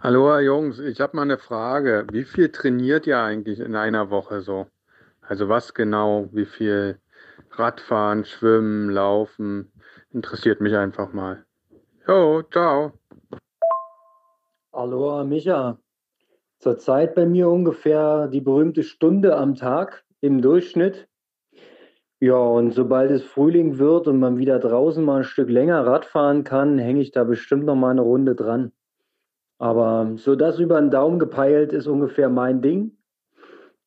Hallo Jungs, ich habe mal eine Frage. Wie viel trainiert ihr eigentlich in einer Woche so? Also was genau, wie viel Radfahren, Schwimmen, Laufen? Interessiert mich einfach mal. Jo, ciao. Hallo Micha. Zurzeit bei mir ungefähr die berühmte Stunde am Tag im Durchschnitt. Ja, und sobald es Frühling wird und man wieder draußen mal ein Stück länger Rad fahren kann, hänge ich da bestimmt noch mal eine Runde dran. Aber so das über den Daumen gepeilt ist ungefähr mein Ding.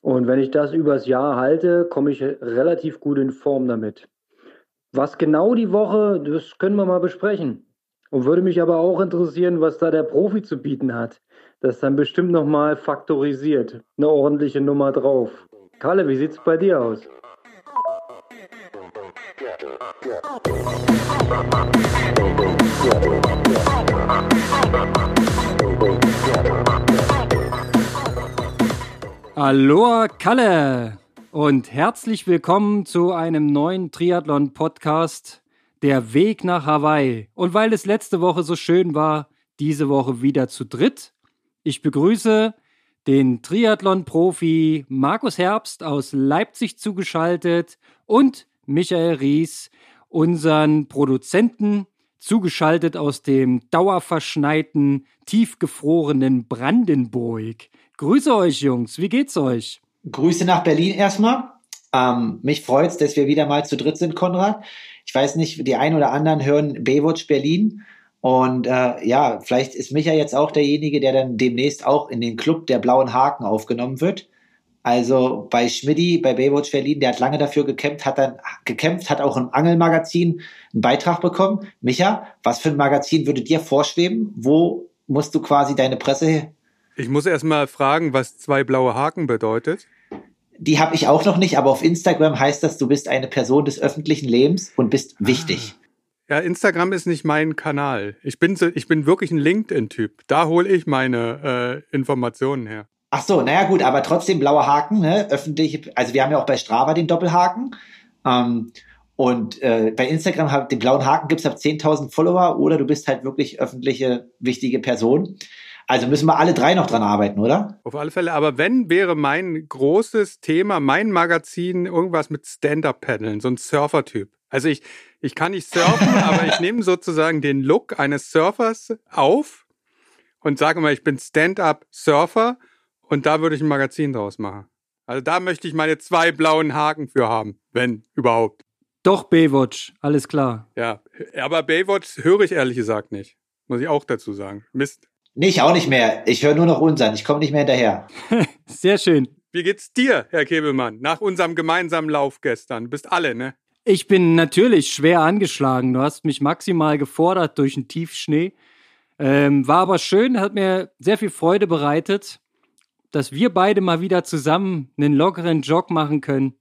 Und wenn ich das übers Jahr halte, komme ich relativ gut in Form damit. Was genau die Woche, das können wir mal besprechen. Und würde mich aber auch interessieren, was da der Profi zu bieten hat. Das dann bestimmt nochmal faktorisiert. Eine ordentliche Nummer drauf. Kalle, wie sieht's bei dir aus? Aloha Kalle und herzlich willkommen zu einem neuen Triathlon-Podcast, der Weg nach Hawaii. Und weil es letzte Woche so schön war, diese Woche wieder zu dritt. Ich begrüße den Triathlon-Profi Markus Herbst aus Leipzig zugeschaltet und Michael Ries, unseren Produzenten, zugeschaltet aus dem dauerverschneiten, tiefgefrorenen Brandenburg. Grüße euch, Jungs. Wie geht's euch? Grüße nach Berlin erstmal. Ähm, mich freut's, dass wir wieder mal zu dritt sind, Konrad. Ich weiß nicht, die einen oder anderen hören Baywatch Berlin. Und äh, ja, vielleicht ist Micha jetzt auch derjenige, der dann demnächst auch in den Club der blauen Haken aufgenommen wird. Also bei Schmidti, bei Baywatch Berlin, der hat lange dafür gekämpft, hat dann gekämpft, hat auch im Angelmagazin einen Beitrag bekommen. Micha, was für ein Magazin würde dir vorschweben? Wo musst du quasi deine Presse ich muss erst mal fragen, was zwei blaue Haken bedeutet. Die habe ich auch noch nicht, aber auf Instagram heißt das, du bist eine Person des öffentlichen Lebens und bist ah. wichtig. Ja, Instagram ist nicht mein Kanal. Ich bin, so, ich bin wirklich ein LinkedIn-Typ. Da hole ich meine äh, Informationen her. Ach so, naja gut, aber trotzdem blauer Haken, ne? Öffentliche, also wir haben ja auch bei Strava den Doppelhaken. Ähm, und äh, bei Instagram, den blauen Haken gibt's ab 10.000 Follower oder du bist halt wirklich öffentliche, wichtige Person. Also müssen wir alle drei noch dran arbeiten, oder? Auf alle Fälle. Aber wenn wäre mein großes Thema, mein Magazin, irgendwas mit Stand-Up-Paddeln, so ein Surfer-Typ. Also ich, ich kann nicht surfen, aber ich nehme sozusagen den Look eines Surfers auf und sage mal, ich bin Stand-Up-Surfer und da würde ich ein Magazin draus machen. Also da möchte ich meine zwei blauen Haken für haben, wenn überhaupt. Doch, Baywatch, alles klar. Ja, aber Baywatch höre ich ehrlich gesagt nicht. Muss ich auch dazu sagen. Mist. Nee, ich auch nicht mehr. Ich höre nur noch unseren. Ich komme nicht mehr hinterher. Sehr schön. Wie geht's dir, Herr Kebelmann, nach unserem gemeinsamen Lauf gestern? Du bist alle, ne? Ich bin natürlich schwer angeschlagen. Du hast mich maximal gefordert durch den Tiefschnee. Ähm, war aber schön, hat mir sehr viel Freude bereitet, dass wir beide mal wieder zusammen einen lockeren Jog machen können.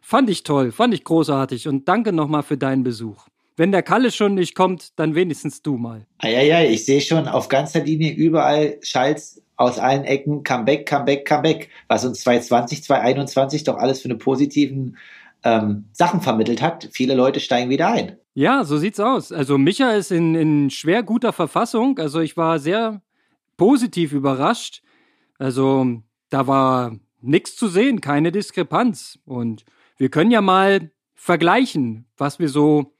Fand ich toll, fand ich großartig und danke nochmal für deinen Besuch wenn der Kalle schon nicht kommt, dann wenigstens du mal. Ja, ich sehe schon auf ganzer Linie überall Schalls aus allen Ecken, Comeback, Comeback, Comeback, was uns 2020, 2021 doch alles für eine positiven ähm, Sachen vermittelt hat. Viele Leute steigen wieder ein. Ja, so sieht's aus. Also Micha ist in, in schwer guter Verfassung. Also ich war sehr positiv überrascht. Also da war nichts zu sehen, keine Diskrepanz. Und wir können ja mal vergleichen, was wir so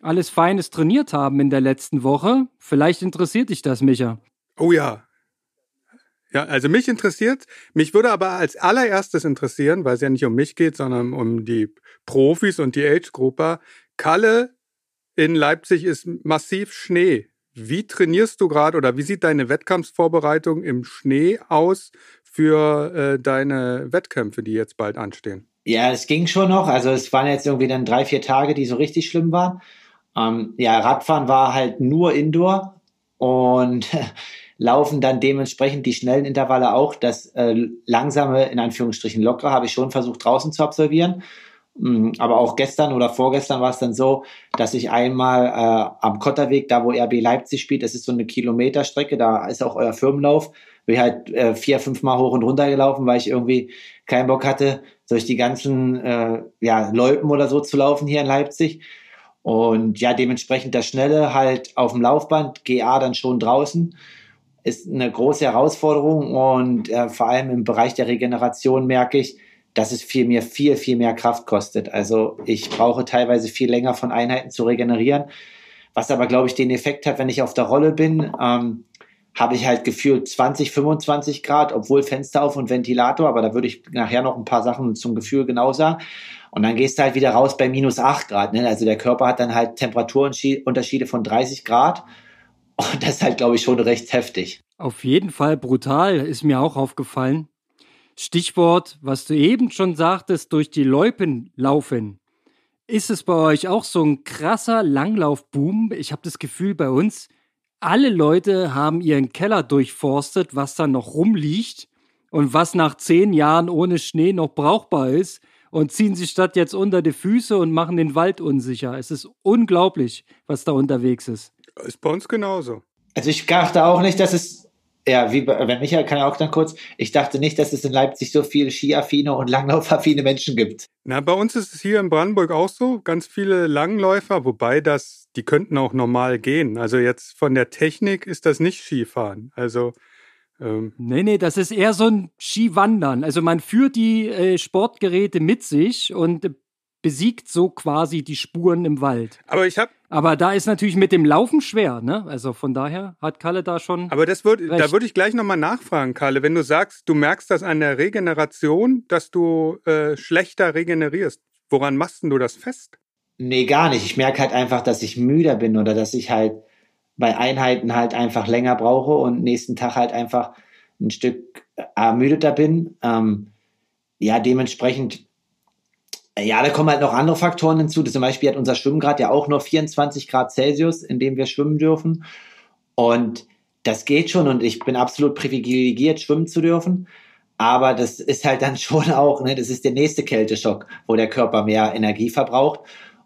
alles Feines trainiert haben in der letzten Woche. Vielleicht interessiert dich das, Micha. Oh ja. Ja, also mich interessiert, mich würde aber als allererstes interessieren, weil es ja nicht um mich geht, sondern um die Profis und die Age-Gruppe. Kalle in Leipzig ist massiv Schnee. Wie trainierst du gerade oder wie sieht deine Wettkampfsvorbereitung im Schnee aus für äh, deine Wettkämpfe, die jetzt bald anstehen? Ja, es ging schon noch. Also es waren jetzt irgendwie dann drei, vier Tage, die so richtig schlimm waren. Ähm, ja, Radfahren war halt nur Indoor und laufen dann dementsprechend die schnellen Intervalle auch. Das äh, langsame, in Anführungsstrichen lockere, habe ich schon versucht draußen zu absolvieren. Mm, aber auch gestern oder vorgestern war es dann so, dass ich einmal äh, am Kotterweg, da wo RB Leipzig spielt, das ist so eine Kilometerstrecke, da ist auch euer Firmenlauf, bin ich halt äh, vier, fünf Mal hoch und runter gelaufen, weil ich irgendwie keinen Bock hatte, durch die ganzen äh, ja, Loipen oder so zu laufen hier in Leipzig. Und ja, dementsprechend das Schnelle halt auf dem Laufband, GA dann schon draußen. ist eine große Herausforderung und äh, vor allem im Bereich der Regeneration merke ich, dass es viel mir viel, viel mehr Kraft kostet. Also ich brauche teilweise viel länger von Einheiten zu regenerieren, was aber, glaube ich, den Effekt hat, wenn ich auf der Rolle bin, ähm, habe ich halt gefühlt 20, 25 Grad, obwohl Fenster auf und Ventilator, aber da würde ich nachher noch ein paar Sachen zum Gefühl genau sagen. Und dann gehst du halt wieder raus bei minus 8 Grad. Ne? Also der Körper hat dann halt Temperaturunterschiede von 30 Grad. Und das ist halt, glaube ich, schon recht heftig. Auf jeden Fall brutal, ist mir auch aufgefallen. Stichwort, was du eben schon sagtest, durch die Loipen laufen. Ist es bei euch auch so ein krasser Langlaufboom? Ich habe das Gefühl, bei uns, alle Leute haben ihren Keller durchforstet, was da noch rumliegt und was nach zehn Jahren ohne Schnee noch brauchbar ist und ziehen sich statt jetzt unter die Füße und machen den Wald unsicher. Es ist unglaublich, was da unterwegs ist. Ist bei uns genauso. Also ich dachte auch nicht, dass es, ja, wie wenn Michael kann ja auch dann kurz, ich dachte nicht, dass es in Leipzig so viele skiaffine und langlaufaffine Menschen gibt. Na, bei uns ist es hier in Brandenburg auch so, ganz viele Langläufer, wobei das, die könnten auch normal gehen. Also jetzt von der Technik ist das nicht Skifahren. Also ähm, nee, nee, das ist eher so ein Skiwandern. Also man führt die äh, Sportgeräte mit sich und besiegt so quasi die Spuren im Wald. Aber ich habe aber da ist natürlich mit dem Laufen schwer, ne? Also von daher hat Kalle da schon. Aber das wird, da würde ich gleich nochmal nachfragen, Kalle. Wenn du sagst, du merkst das an der Regeneration, dass du äh, schlechter regenerierst, woran machst du das fest? Nee, gar nicht. Ich merke halt einfach, dass ich müder bin oder dass ich halt bei Einheiten halt einfach länger brauche und nächsten Tag halt einfach ein Stück ermüdeter bin. Ähm, ja, dementsprechend, ja, da kommen halt noch andere Faktoren hinzu. Zum Beispiel hat unser Schwimmgrad ja auch nur 24 Grad Celsius, in dem wir schwimmen dürfen. Und das geht schon und ich bin absolut privilegiert, schwimmen zu dürfen. Aber das ist halt dann schon auch, ne, das ist der nächste Kälteschock, wo der Körper mehr Energie verbraucht.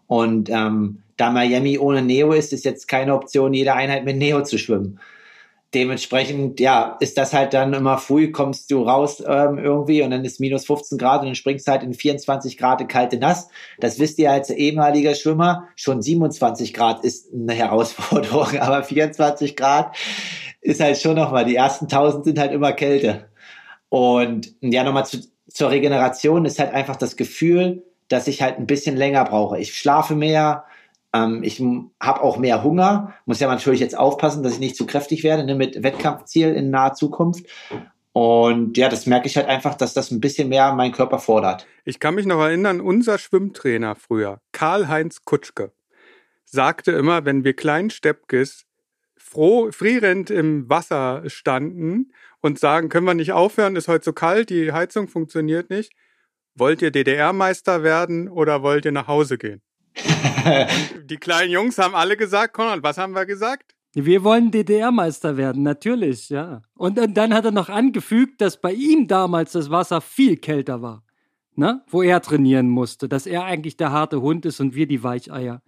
Und ähm, da Miami ohne Neo ist, ist jetzt keine Option, jede Einheit mit Neo zu schwimmen. Dementsprechend, ja, ist das halt dann immer früh, kommst du raus ähm, irgendwie und dann ist minus 15 Grad und dann springst halt in 24 Grad kalte Nass. Das wisst ihr als ehemaliger Schwimmer. Schon 27 Grad ist eine Herausforderung, aber 24 Grad ist halt schon nochmal, die ersten 1000 sind halt immer Kälte. Und ja, nochmal zu, zur Regeneration ist halt einfach das Gefühl, dass ich halt ein bisschen länger brauche. Ich schlafe mehr, ähm, ich habe auch mehr Hunger, muss ja natürlich jetzt aufpassen, dass ich nicht zu kräftig werde ne, mit Wettkampfziel in naher Zukunft. Und ja, das merke ich halt einfach, dass das ein bisschen mehr meinen Körper fordert. Ich kann mich noch erinnern, unser Schwimmtrainer früher, Karl-Heinz Kutschke, sagte immer, wenn wir kleinen Steppkes froh, frierend im Wasser standen und sagen, können wir nicht aufhören, ist heute so kalt, die Heizung funktioniert nicht. Wollt ihr DDR-Meister werden oder wollt ihr nach Hause gehen? die kleinen Jungs haben alle gesagt, Konrad, was haben wir gesagt? Wir wollen DDR-Meister werden, natürlich, ja. Und, und, dann hat er noch angefügt, dass bei ihm damals das Wasser viel kälter war, ne? wo er trainieren musste, dass er eigentlich der harte Hund ist und wir die Weicheier.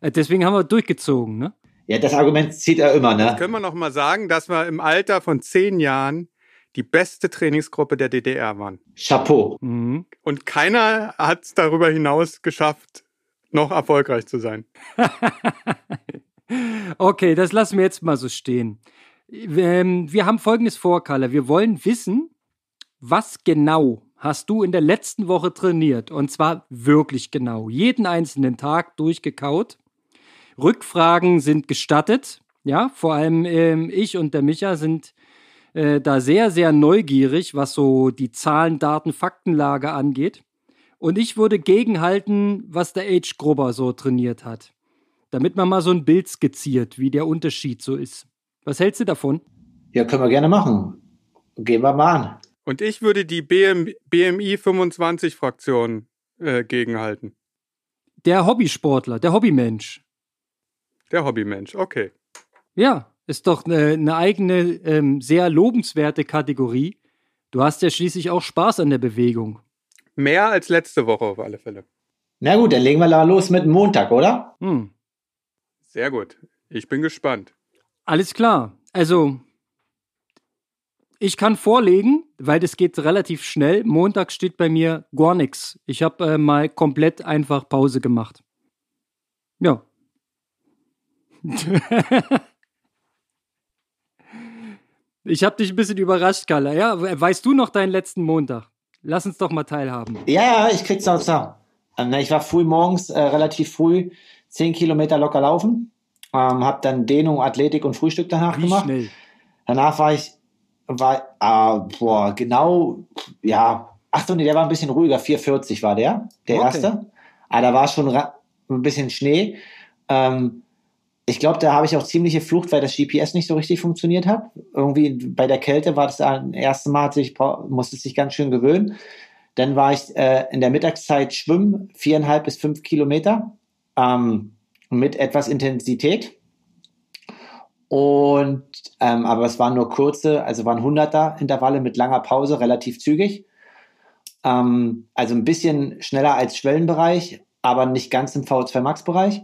Äh, deswegen haben wir durchgezogen, ne? Ja, das Argument zieht er immer, ne? Können wir noch mal sagen, dass wir im Alter von zehn Jahren die beste Trainingsgruppe der DDR waren. Chapeau. Mhm. Und keiner hat es darüber hinaus geschafft, noch erfolgreich zu sein. okay, das lassen wir jetzt mal so stehen. Ähm, wir haben folgendes vor, Kalle. Wir wollen wissen, was genau hast du in der letzten Woche trainiert? Und zwar wirklich genau. Jeden einzelnen Tag durchgekaut. Rückfragen sind gestattet. Ja, vor allem ähm, ich und der Micha sind äh, da sehr, sehr neugierig, was so die Zahlen, Daten, Faktenlage angeht. Und ich würde gegenhalten, was der Age Grubber so trainiert hat. Damit man mal so ein Bild skizziert, wie der Unterschied so ist. Was hältst du davon? Ja, können wir gerne machen. Gehen wir mal an. Und ich würde die BM, BMI 25 Fraktion äh, gegenhalten. Der Hobbysportler, der Hobbymensch. Der Hobbymensch, okay. Ja, ist doch eine, eine eigene, ähm, sehr lobenswerte Kategorie. Du hast ja schließlich auch Spaß an der Bewegung. Mehr als letzte Woche auf alle Fälle. Na gut, dann legen wir da los mit Montag, oder? Hm. Sehr gut. Ich bin gespannt. Alles klar. Also, ich kann vorlegen, weil das geht relativ schnell. Montag steht bei mir gar nichts. Ich habe äh, mal komplett einfach Pause gemacht. Ja. Ich habe dich ein bisschen überrascht, Kalle. Ja, weißt du noch deinen letzten Montag? Lass uns doch mal teilhaben. Ja, ich krieg's auch so. Ähm, ich war früh morgens, äh, relativ früh, zehn Kilometer locker laufen. Ähm, hab dann Dehnung, Athletik und Frühstück danach Wie gemacht. schnell? Danach war ich, war, ah, boah, genau, ja, ach so, nee, der war ein bisschen ruhiger, 440 war der, der Okay. erste. Aber da war schon ein bisschen Schnee. Ähm, ich glaube, da habe ich auch ziemliche Flucht, weil das GPS nicht so richtig funktioniert hat. Irgendwie bei der Kälte war das das erste Mal, ich musste sich ganz schön gewöhnen. Dann war ich äh, in der Mittagszeit schwimmen, viereinhalb bis fünf Kilometer ähm, mit etwas Intensität. Und ähm, aber es waren nur kurze, also waren 100er Intervalle mit langer Pause, relativ zügig. Ähm, also ein bisschen schneller als Schwellenbereich, aber nicht ganz im V2 Max Bereich.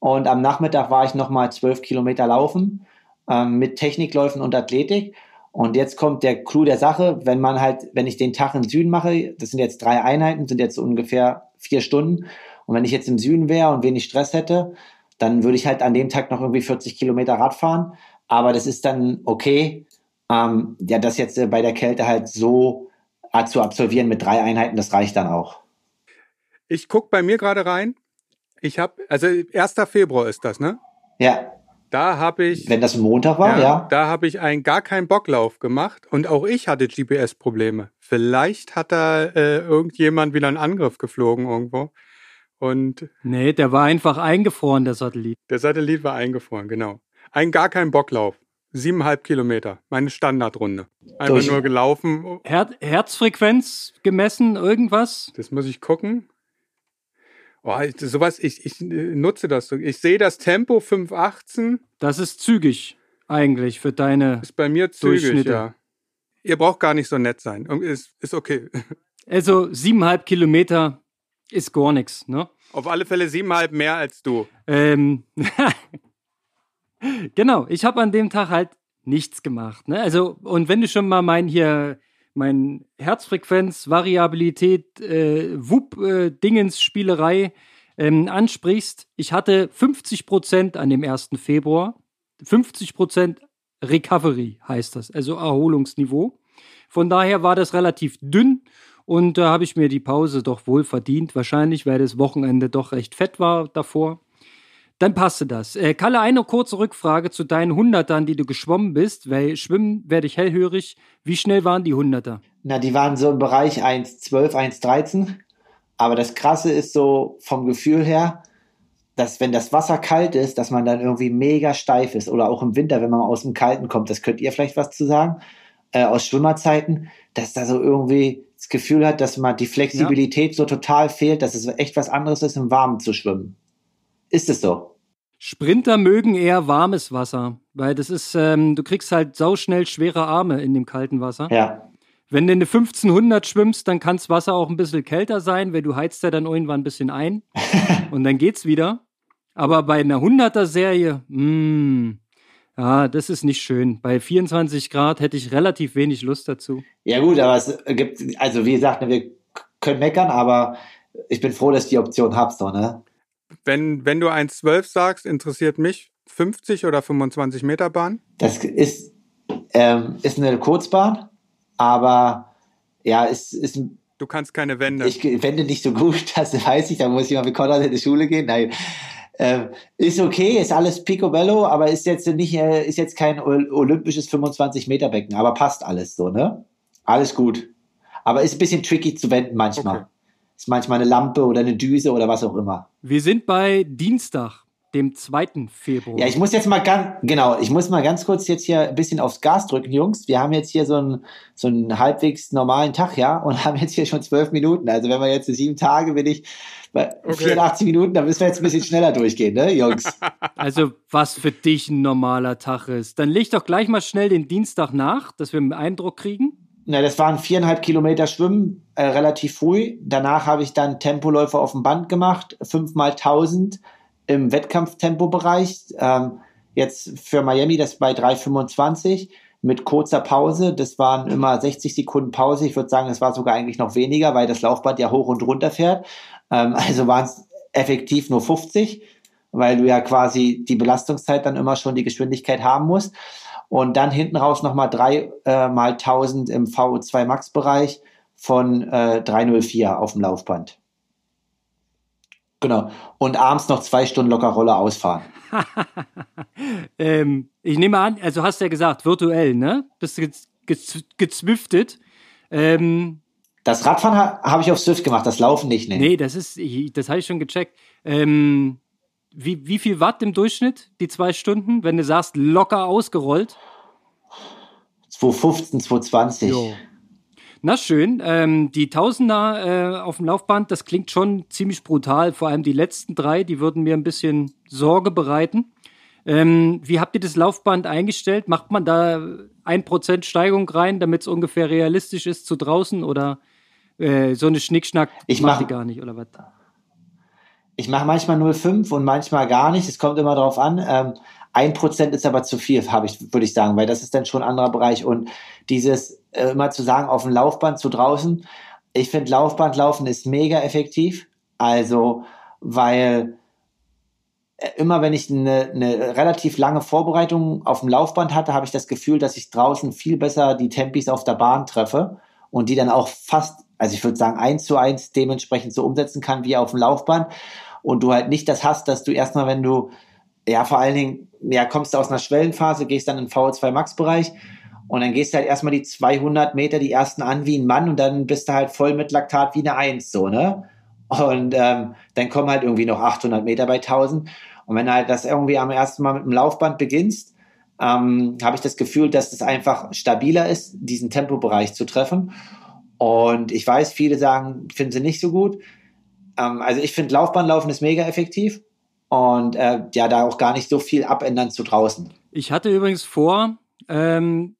Und am Nachmittag war ich nochmal 12 Kilometer laufen ähm, mit Technikläufen und Athletik. Und jetzt kommt der Clou der Sache, wenn man halt, wenn ich den Tag im Süden mache, das sind jetzt drei Einheiten, sind jetzt ungefähr vier Stunden. Und wenn ich jetzt im Süden wäre und wenig Stress hätte, dann würde ich halt an dem Tag noch irgendwie 40 Kilometer Rad fahren. Aber das ist dann okay, ähm, ja, das jetzt äh, bei der Kälte halt so äh, zu absolvieren mit drei Einheiten, das reicht dann auch. Ich guck bei mir gerade rein. Ich habe, also 1. Februar ist das, ne? Ja, Da habe ich, wenn das ein Montag war, ja. da habe ich einen gar keinen Bocklauf gemacht und auch ich hatte GPS-Probleme. Vielleicht hat da äh, irgendjemand wieder einen Angriff geflogen irgendwo und Nee, der war einfach eingefroren, der Satellit. der Satellit war eingefroren, genau. Ein gar kein Bocklauf. Siebeneinhalb Kilometer, meine Standardrunde. Einfach Durch- nur gelaufen. Her Herzfrequenz gemessen, irgendwas? Das muss ich gucken. Oh, ich, sowas, ich, ich äh, nutze das so. Ich sehe das Tempo 518 Das ist zügig eigentlich für deine. ist bei mir zügig, Durchschnitte. ja. Ihr braucht gar nicht so nett sein. Ist, ist okay. Also siebeneinhalb Kilometer ist gar nichts, ne? Auf alle Fälle siebeneinhalb mehr als du. Ähm, genau, ich habe an dem Tag halt nichts gemacht. Ne? Also, und wenn du schon mal mein hier, mein Herzfrequenz, Variabilität, äh, Wupp-Dingens-Spielerei ähm, ansprichst, ich hatte 50 Prozent an dem 1. Februar. 50 Prozent Recovery heißt das, also Erholungsniveau. Von daher war das relativ dünn und da habe ich mir die Pause doch wohl verdient, wahrscheinlich, weil das Wochenende doch recht fett war davor. Dann passte das. Äh, Kalle, eine kurze Rückfrage zu deinen Hundertern, die du geschwommen bist, weil Schwimmen werde ich hellhörig. Wie schnell waren die Hunderter? Na, die waren so im Bereich 1,12, 1,13. Aber das Krasse ist so vom Gefühl her, dass wenn das Wasser kalt ist, dass man dann irgendwie mega steif ist. Oder auch im Winter, wenn man aus dem Kalten kommt. Das könnt ihr vielleicht was zu sagen. Äh, aus Schwimmerzeiten, dass da so irgendwie das Gefühl hat, dass man die Flexibilität so total fehlt, dass es echt was anderes ist, im Warmen zu schwimmen. Ist es so? Sprinter mögen eher warmes Wasser, weil das ist, ähm, du kriegst halt sauschnell schwere Arme in dem kalten Wasser. Ja. Wenn du eine 1500 schwimmst, dann kann das Wasser auch ein bisschen kälter sein, weil du heizt ja dann irgendwann ein bisschen ein und dann geht's wieder. Aber bei einer 100er Serie, mh, ja, das ist nicht schön. Bei 24 Grad hätte ich relativ wenig Lust dazu. Ja gut, aber es gibt, also wie gesagt, wir können meckern, aber ich bin froh, dass ich die Option hab, so, ne? Wenn, wenn du 1,12 sagst, interessiert mich 50 oder 25 Meter Bahn. Das ist, ähm, ist eine Kurzbahn, aber ja, es ist, Du kannst keine Wände. ich wende nicht so gut, das weiß ich, da muss ich mal mit Konrad in die Schule gehen. Nein. Ähm, ist okay, ist alles picobello, aber ist jetzt nicht, äh, ist jetzt kein ol- olympisches 25 Meter Becken, aber passt alles so, ne? Alles gut. Aber ist ein bisschen tricky zu wenden manchmal. Okay. Ist manchmal eine Lampe oder eine Düse oder was auch immer. Wir sind bei Dienstag, dem 2. Februar. Ja, ich muss jetzt mal ganz, genau, ich muss mal ganz kurz jetzt hier ein bisschen aufs Gas drücken, Jungs. Wir haben jetzt hier so einen, so einen halbwegs normalen Tag, ja, und haben jetzt hier schon zwölf Minuten. Also wenn wir jetzt sieben Tage, bin ich bei Okay. 84 Minuten, dann müssen wir jetzt ein bisschen schneller durchgehen, ne, Jungs? Also, was für dich ein normaler Tag ist. Dann leg doch gleich mal schnell den Dienstag nach, dass wir einen Eindruck kriegen. Na, das waren viereinhalb Kilometer Schwimmen, äh, relativ früh. Danach habe ich dann Tempoläufe auf dem Band gemacht, fünfmal 1000 im Wettkampftempobereich. Ähm, jetzt für Miami das bei 3,25 mit kurzer Pause. Das waren immer 60 Sekunden Pause. Ich würde sagen, es war sogar eigentlich noch weniger, weil das Laufband ja hoch und runter fährt. Ähm, also waren es effektiv nur 50, weil du ja quasi die Belastungszeit dann immer schon die Geschwindigkeit haben musst. Und dann hinten raus nochmal drei äh, mal 1000 im VO2 Max Bereich von äh, 304 auf dem Laufband. Genau. Und abends noch zwei Stunden locker Rolle ausfahren. ähm, ich nehme an, also hast du ja gesagt, virtuell, ne? Bist du gezwiftet. Ähm, das Radfahren ha habe ich auf Swift gemacht, das Laufen nicht, ne? Nee, das ist, das habe ich schon gecheckt. Ähm, wie, wie viel Watt im Durchschnitt, die zwei Stunden, wenn du sagst, locker ausgerollt? 215, 220. Jo. Na schön, ähm, die Tausender äh, auf dem Laufband, das klingt schon ziemlich brutal. Vor allem die letzten drei, die würden mir ein bisschen Sorge bereiten. Ähm, wie habt ihr das Laufband eingestellt? Macht man da ein Prozent Steigung rein, damit es ungefähr realistisch ist zu draußen oder äh, so eine Schnickschnack ich mache gar nicht oder was? Ich mache manchmal 0,5 und manchmal gar nicht. Es kommt immer darauf an. Ähm, ein Prozent ist aber zu viel, ich, würde ich sagen, weil das ist dann schon ein anderer Bereich. Und dieses äh, immer zu sagen, auf dem Laufband zu draußen, ich finde Laufbandlaufen ist mega effektiv. Also, weil äh, immer wenn ich eine, eine relativ lange Vorbereitung auf dem Laufband hatte, habe ich das Gefühl, dass ich draußen viel besser die Tempis auf der Bahn treffe und die dann auch fast, also ich würde sagen, eins zu eins dementsprechend so umsetzen kann wie auf dem Laufband. Und du halt nicht das hast, dass du erstmal, wenn du, ja, vor allen Dingen, ja, kommst du aus einer Schwellenphase, gehst dann in den VO2 Max Bereich und dann gehst du halt erstmal die 200 Meter die ersten an wie ein Mann und dann bist du halt voll mit Laktat wie eine Eins, so, ne? Und ähm, dann kommen halt irgendwie noch 800 Meter bei 1000. Und wenn du halt das irgendwie am ersten Mal mit dem Laufband beginnst, ähm, habe ich das Gefühl, dass es das einfach stabiler ist, diesen Tempobereich zu treffen. Und ich weiß, viele sagen, finden sie nicht so gut. Ähm, also ich finde, Laufbahnlaufen ist mega effektiv und äh, ja, da auch gar nicht so viel abändern zu draußen. Ich hatte übrigens vor, ähm,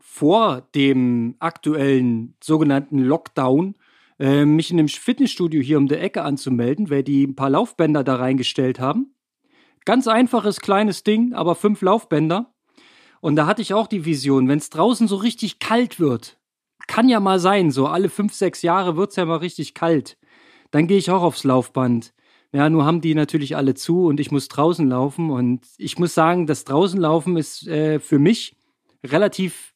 vor dem aktuellen sogenannten Lockdown äh, mich in einem Fitnessstudio hier um der Ecke anzumelden, weil die ein paar Laufbänder da reingestellt haben. Ganz einfaches kleines Ding, aber fünf Laufbänder. Und da hatte ich auch die Vision, wenn es draußen so richtig kalt wird, kann ja mal sein, so alle fünf, sechs Jahre wird es ja mal richtig kalt. Dann gehe ich auch aufs Laufband. Ja, nur haben die natürlich alle zu und ich muss draußen laufen. Und ich muss sagen, das draußen laufen ist äh, für mich relativ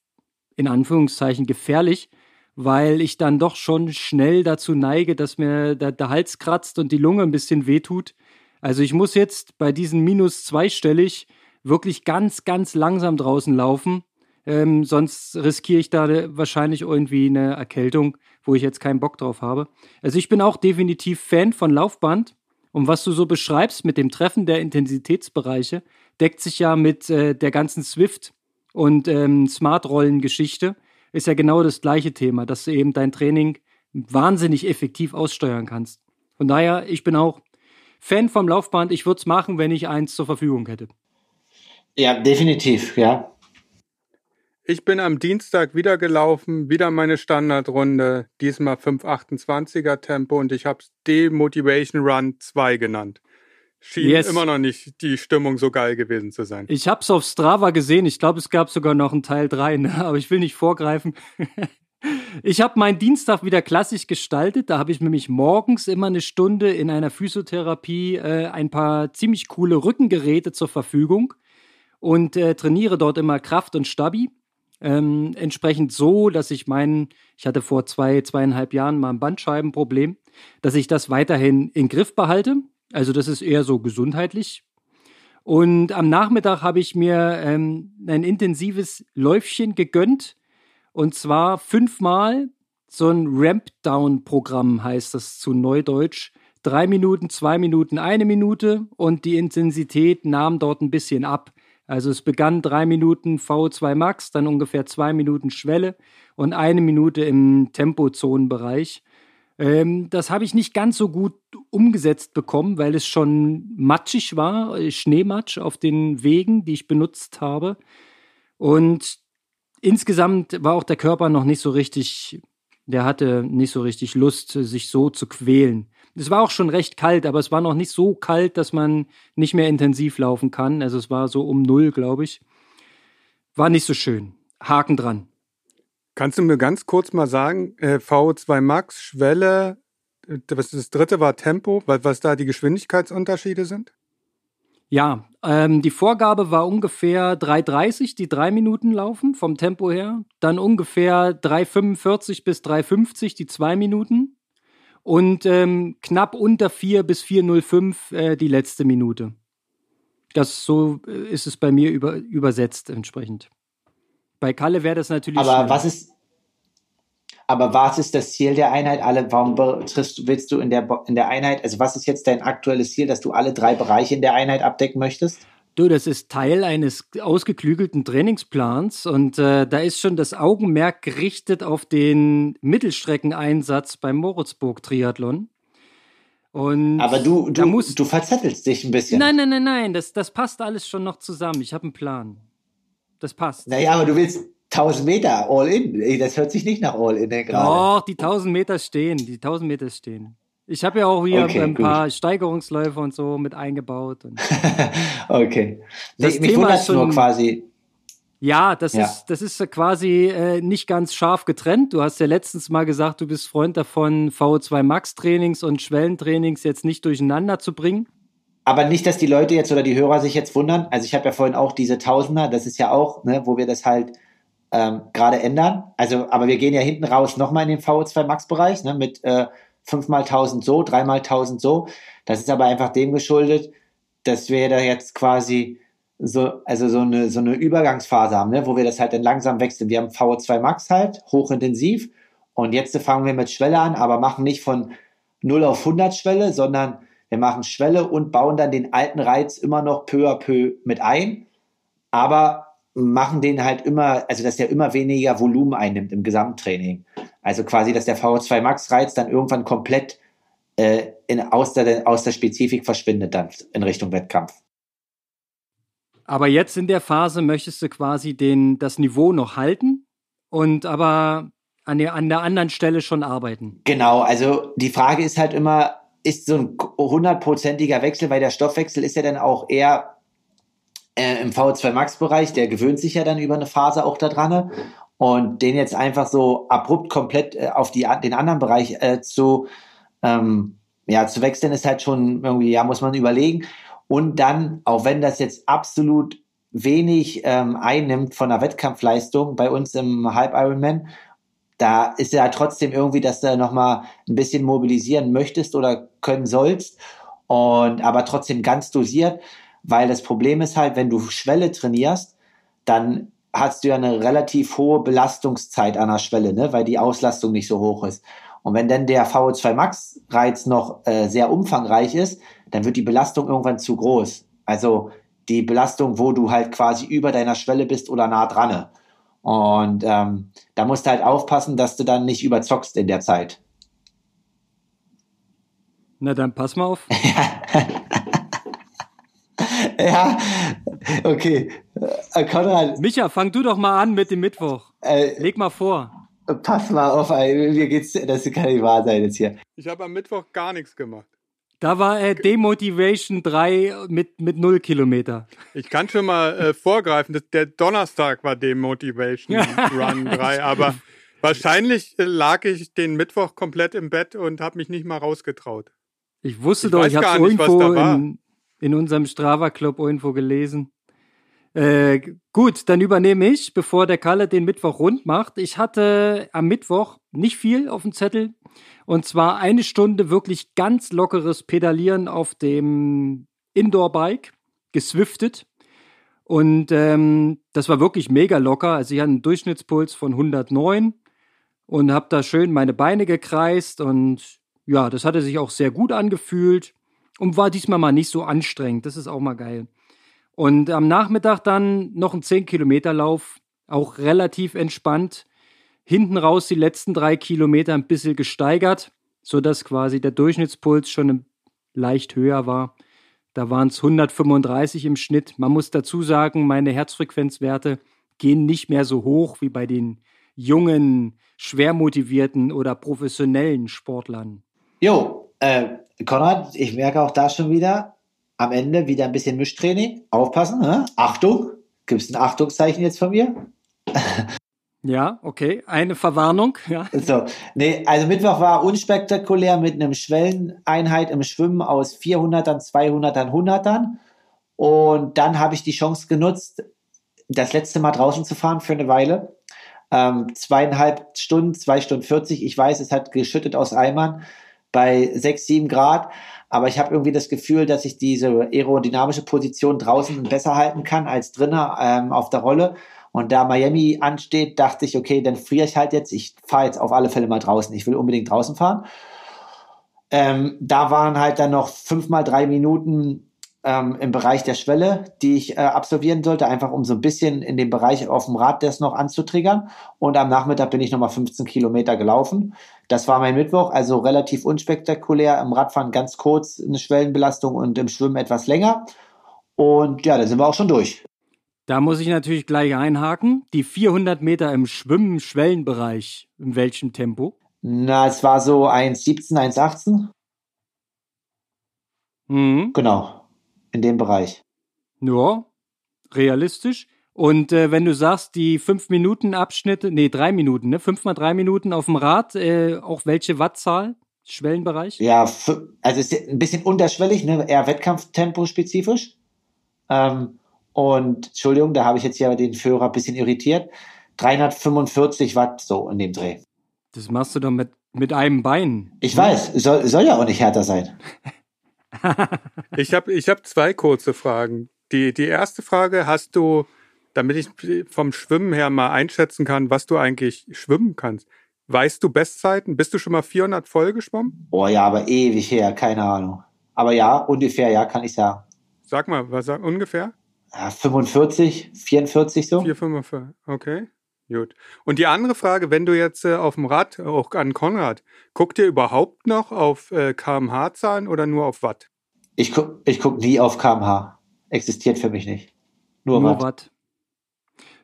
in Anführungszeichen gefährlich, weil ich dann doch schon schnell dazu neige, dass mir der, der Hals kratzt und die Lunge ein bisschen wehtut. Also ich muss jetzt bei diesen minus zweistellig wirklich ganz, ganz langsam draußen laufen. Ähm, sonst riskiere ich da wahrscheinlich irgendwie eine Erkältung, wo ich jetzt keinen Bock drauf habe. Also ich bin auch definitiv Fan von Laufband. Und was du so beschreibst mit dem Treffen der Intensitätsbereiche, deckt sich ja mit äh, der ganzen Swift- und ähm, Smart-Rollen-Geschichte ist ja genau das gleiche Thema, dass du eben dein Training wahnsinnig effektiv aussteuern kannst. Von daher, ich bin auch Fan vom Laufband. Ich würde es machen, wenn ich eins zur Verfügung hätte. Ja, definitiv, ja. Ich bin am Dienstag wieder gelaufen, wieder meine Standardrunde, diesmal 528er Tempo und ich habe es Demotivation Run 2 genannt schien yes. immer noch nicht die Stimmung so geil gewesen zu sein. Ich habe es auf Strava gesehen. Ich glaube, es gab sogar noch einen Teil 3, ne? aber ich will nicht vorgreifen. ich habe meinen Dienstag wieder klassisch gestaltet. Da habe ich nämlich morgens immer eine Stunde in einer Physiotherapie äh, ein paar ziemlich coole Rückengeräte zur Verfügung und äh, trainiere dort immer Kraft und Stabi. Ähm, entsprechend so, dass ich meinen, ich hatte vor zwei, zweieinhalb Jahren mal ein Bandscheibenproblem, dass ich das weiterhin in Griff behalte. Also das ist eher so gesundheitlich. Und am Nachmittag habe ich mir ähm, ein intensives Läufchen gegönnt. Und zwar fünfmal so ein Ramp-Down-Programm heißt das zu Neudeutsch. Drei Minuten, zwei Minuten, eine Minute und die Intensität nahm dort ein bisschen ab. Also es begann drei Minuten VO2 Max, dann ungefähr zwei Minuten Schwelle und eine Minute im Tempozonenbereich. Ähm, das habe ich nicht ganz so gut umgesetzt bekommen, weil es schon matschig war, äh, Schneematsch auf den Wegen, die ich benutzt habe. Und insgesamt war auch der Körper noch nicht so richtig, der hatte nicht so richtig Lust, sich so zu quälen. Es war auch schon recht kalt, aber es war noch nicht so kalt, dass man nicht mehr intensiv laufen kann. Also es war so um null, glaube ich. War nicht so schön. Haken dran. Kannst du mir ganz kurz mal sagen, äh, VO2 Max, Schwelle, äh, was das dritte war Tempo, was, was da die Geschwindigkeitsunterschiede sind? Ja, ähm, die Vorgabe war ungefähr 3,30, die drei Minuten laufen vom Tempo her. Dann ungefähr 3,45 bis 3,50 die zwei Minuten. Und ähm, knapp unter 4 bis 4,05 äh, die letzte Minute. Das so äh, ist es bei mir über, übersetzt entsprechend. Bei Kalle wäre das natürlich. Aber schneller. was ist, aber was ist das Ziel der Einheit? Alle, warum triffst, willst du in der, in der Einheit, also was ist jetzt dein aktuelles Ziel, dass du alle drei Bereiche in der Einheit abdecken möchtest? Du, das ist Teil eines ausgeklügelten Trainingsplans und äh, da ist schon das Augenmerk gerichtet auf den Mittelstreckeneinsatz beim Moritzburg-Triathlon. Und Aber du, du, musst, du verzettelst dich ein bisschen. Nein, nein, nein, nein, das, das passt alles schon noch zusammen. Ich habe einen Plan. Das passt. Naja, aber du willst, 1000 Meter all in. Das hört sich nicht nach all in gerade. Doch, die 1000 Meter stehen. Die 1000 Meter stehen. Ich habe ja auch hier okay, ein gut. paar Steigerungsläufe und so mit eingebaut. okay. Das nee, Thema ist schon, nur quasi. Ja, das ja. ist das ist quasi äh, nicht ganz scharf getrennt. Du hast ja letztens mal gesagt, du bist Freund davon, VO2 Max Trainings und Schwellentrainings jetzt nicht durcheinander zu bringen. Aber nicht, dass die Leute jetzt oder die Hörer sich jetzt wundern. Also ich habe ja vorhin auch diese Tausender, das ist ja auch, ne, wo wir das halt ähm, gerade ändern. Also, aber wir gehen ja hinten raus nochmal in den VO2 Max-Bereich ne, mit äh, 5 mal 1000 so, 3 mal 1000 so. Das ist aber einfach dem geschuldet, dass wir da jetzt quasi so, also so eine, so eine Übergangsphase haben, ne, wo wir das halt dann langsam wechseln. Wir haben VO2 Max halt, hochintensiv. Und jetzt fangen wir mit Schwelle an, aber machen nicht von 0 auf 100 Schwelle, sondern wir machen Schwelle und bauen dann den alten Reiz immer noch peu à peu mit ein. Aber machen den halt immer, also dass der immer weniger Volumen einnimmt im Gesamttraining. Also quasi, dass der VO2 Max Reiz dann irgendwann komplett äh, in, aus, der, aus der Spezifik verschwindet dann in Richtung Wettkampf. Aber jetzt in der Phase möchtest du quasi den, das Niveau noch halten und aber an der, an der anderen Stelle schon arbeiten. Genau, also die Frage ist halt immer, ist so ein hundertprozentiger Wechsel, weil der Stoffwechsel ist ja dann auch eher äh, im VO2 Max Bereich, der gewöhnt sich ja dann über eine Phase auch daran. Und den jetzt einfach so abrupt komplett äh, auf die, den anderen Bereich äh, zu, ähm, ja, zu wechseln, ist halt schon irgendwie, ja, muss man überlegen. Und dann, auch wenn das jetzt absolut wenig ähm, einnimmt von der Wettkampfleistung bei uns im Halb Ironman, da ist ja trotzdem irgendwie, dass du nochmal ein bisschen mobilisieren möchtest oder können sollst. Und aber trotzdem ganz dosiert, weil das Problem ist halt, wenn du Schwelle trainierst, dann hast du ja eine relativ hohe Belastungszeit an der Schwelle, ne? weil die Auslastung nicht so hoch ist. Und wenn dann der VO2 Max Reiz noch äh, sehr umfangreich ist, dann wird die Belastung irgendwann zu groß. Also die Belastung, wo du halt quasi über deiner Schwelle bist oder nah dran. Und ähm, da musst du halt aufpassen, dass du dann nicht überzockst in der Zeit. Na dann pass mal auf. ja, okay. Äh, Konrad. Micha, fang du doch mal an mit dem Mittwoch. Äh, Leg mal vor. Pass mal auf, ey. mir geht's, das kann nicht wahr sein jetzt hier. Ich habe am Mittwoch gar nichts gemacht. Da war äh, Demotivation 3 mit, mit 0 Kilometer. Ich kann schon mal äh, vorgreifen, dass der Donnerstag war Demotivation Run 3, aber wahrscheinlich äh, lag ich den Mittwoch komplett im Bett und habe mich nicht mal rausgetraut. Ich wusste ich doch, ich habe es irgendwo in, in unserem Strava-Club irgendwo gelesen. Äh, gut, dann übernehme ich, bevor der Kalle den Mittwoch rund macht. Ich hatte am Mittwoch nicht viel auf dem Zettel. Und zwar eine Stunde wirklich ganz lockeres Pedalieren auf dem Indoor-Bike, geswiftet. Und ähm, das war wirklich mega locker. Also ich hatte einen Durchschnittspuls von 109 und habe da schön meine Beine gekreist. Und ja, das hatte sich auch sehr gut angefühlt und war diesmal mal nicht so anstrengend. Das ist auch mal geil. Und am Nachmittag dann noch ein 10-Kilometer-Lauf, auch relativ entspannt. Hinten raus die letzten drei Kilometer ein bisschen gesteigert, sodass quasi der Durchschnittspuls schon leicht höher war. Da waren es 135 im Schnitt. Man muss dazu sagen, meine Herzfrequenzwerte gehen nicht mehr so hoch wie bei den jungen, schwer motivierten oder professionellen Sportlern. Jo, äh, Konrad, ich merke auch da schon wieder, am Ende wieder ein bisschen Mischtraining. Aufpassen, ne? Achtung. Gibt es ein Achtungszeichen jetzt von mir? Ja, okay. Eine Verwarnung. Ja. So, nee, also Mittwoch war unspektakulär mit einem Schwelleneinheit im Schwimmen aus 400ern, 200ern, 100ern. Und dann habe ich die Chance genutzt, das letzte Mal draußen zu fahren für eine Weile. Ähm, zweieinhalb Stunden, zwei Stunden 40. Ich weiß, es hat geschüttet aus Eimern bei sechs, sieben Grad. Aber ich habe irgendwie das Gefühl, dass ich diese aerodynamische Position draußen besser halten kann als drinnen ähm, auf der Rolle. Und da Miami ansteht, dachte ich, okay, dann friere ich halt jetzt. Ich fahre jetzt auf alle Fälle mal draußen. Ich will unbedingt draußen fahren. Ähm, da waren halt dann noch fünf mal drei Minuten ähm, im Bereich der Schwelle, die ich äh, absolvieren sollte, einfach um so ein bisschen in dem Bereich auf dem Rad das noch anzutriggern. Und am Nachmittag bin ich nochmal 15 Kilometer gelaufen. Das war mein Mittwoch, also relativ unspektakulär. Im Radfahren ganz kurz eine Schwellenbelastung und im Schwimmen etwas länger. Und ja, dann sind wir auch schon durch. Da muss ich natürlich gleich einhaken. Die 400 Meter im Schwimmen-Schwellenbereich, in welchem Tempo? Na, es war so 1,17, 1,18. Mhm. Genau, in dem Bereich. Ja, realistisch. Und äh, wenn du sagst, die 5-Minuten-Abschnitte, nee, 3 Minuten, ne? 5 mal 3 Minuten auf dem Rad, äh, auch welche Wattzahl? Schwellenbereich? Ja, also ist ein bisschen unterschwellig, ne? eher Wettkampftempo spezifisch. Ähm, und Entschuldigung, da habe ich jetzt ja den Führer ein bisschen irritiert. 345 Watt so in dem Dreh. Das machst du doch mit, mit einem Bein. Ich weiß, soll, soll ja auch nicht härter sein. ich habe ich hab zwei kurze Fragen. Die, die erste Frage, hast du, damit ich vom Schwimmen her mal einschätzen kann, was du eigentlich schwimmen kannst. Weißt du Bestzeiten? Bist du schon mal 400 voll geschwommen? Oh ja, aber ewig her, keine Ahnung. Aber ja, ungefähr, ja, kann ich sagen. Sag mal, was sag ungefähr? Ja, 45, 44 so. 4, 45, okay. Gut. Und die andere Frage, wenn du jetzt äh, auf dem Rad, auch an Konrad, guckt ihr überhaupt noch auf äh, kmh-Zahlen oder nur auf Watt? Ich guck, ich guck nie auf kmh. Existiert für mich nicht. Nur, nur Watt. Watt.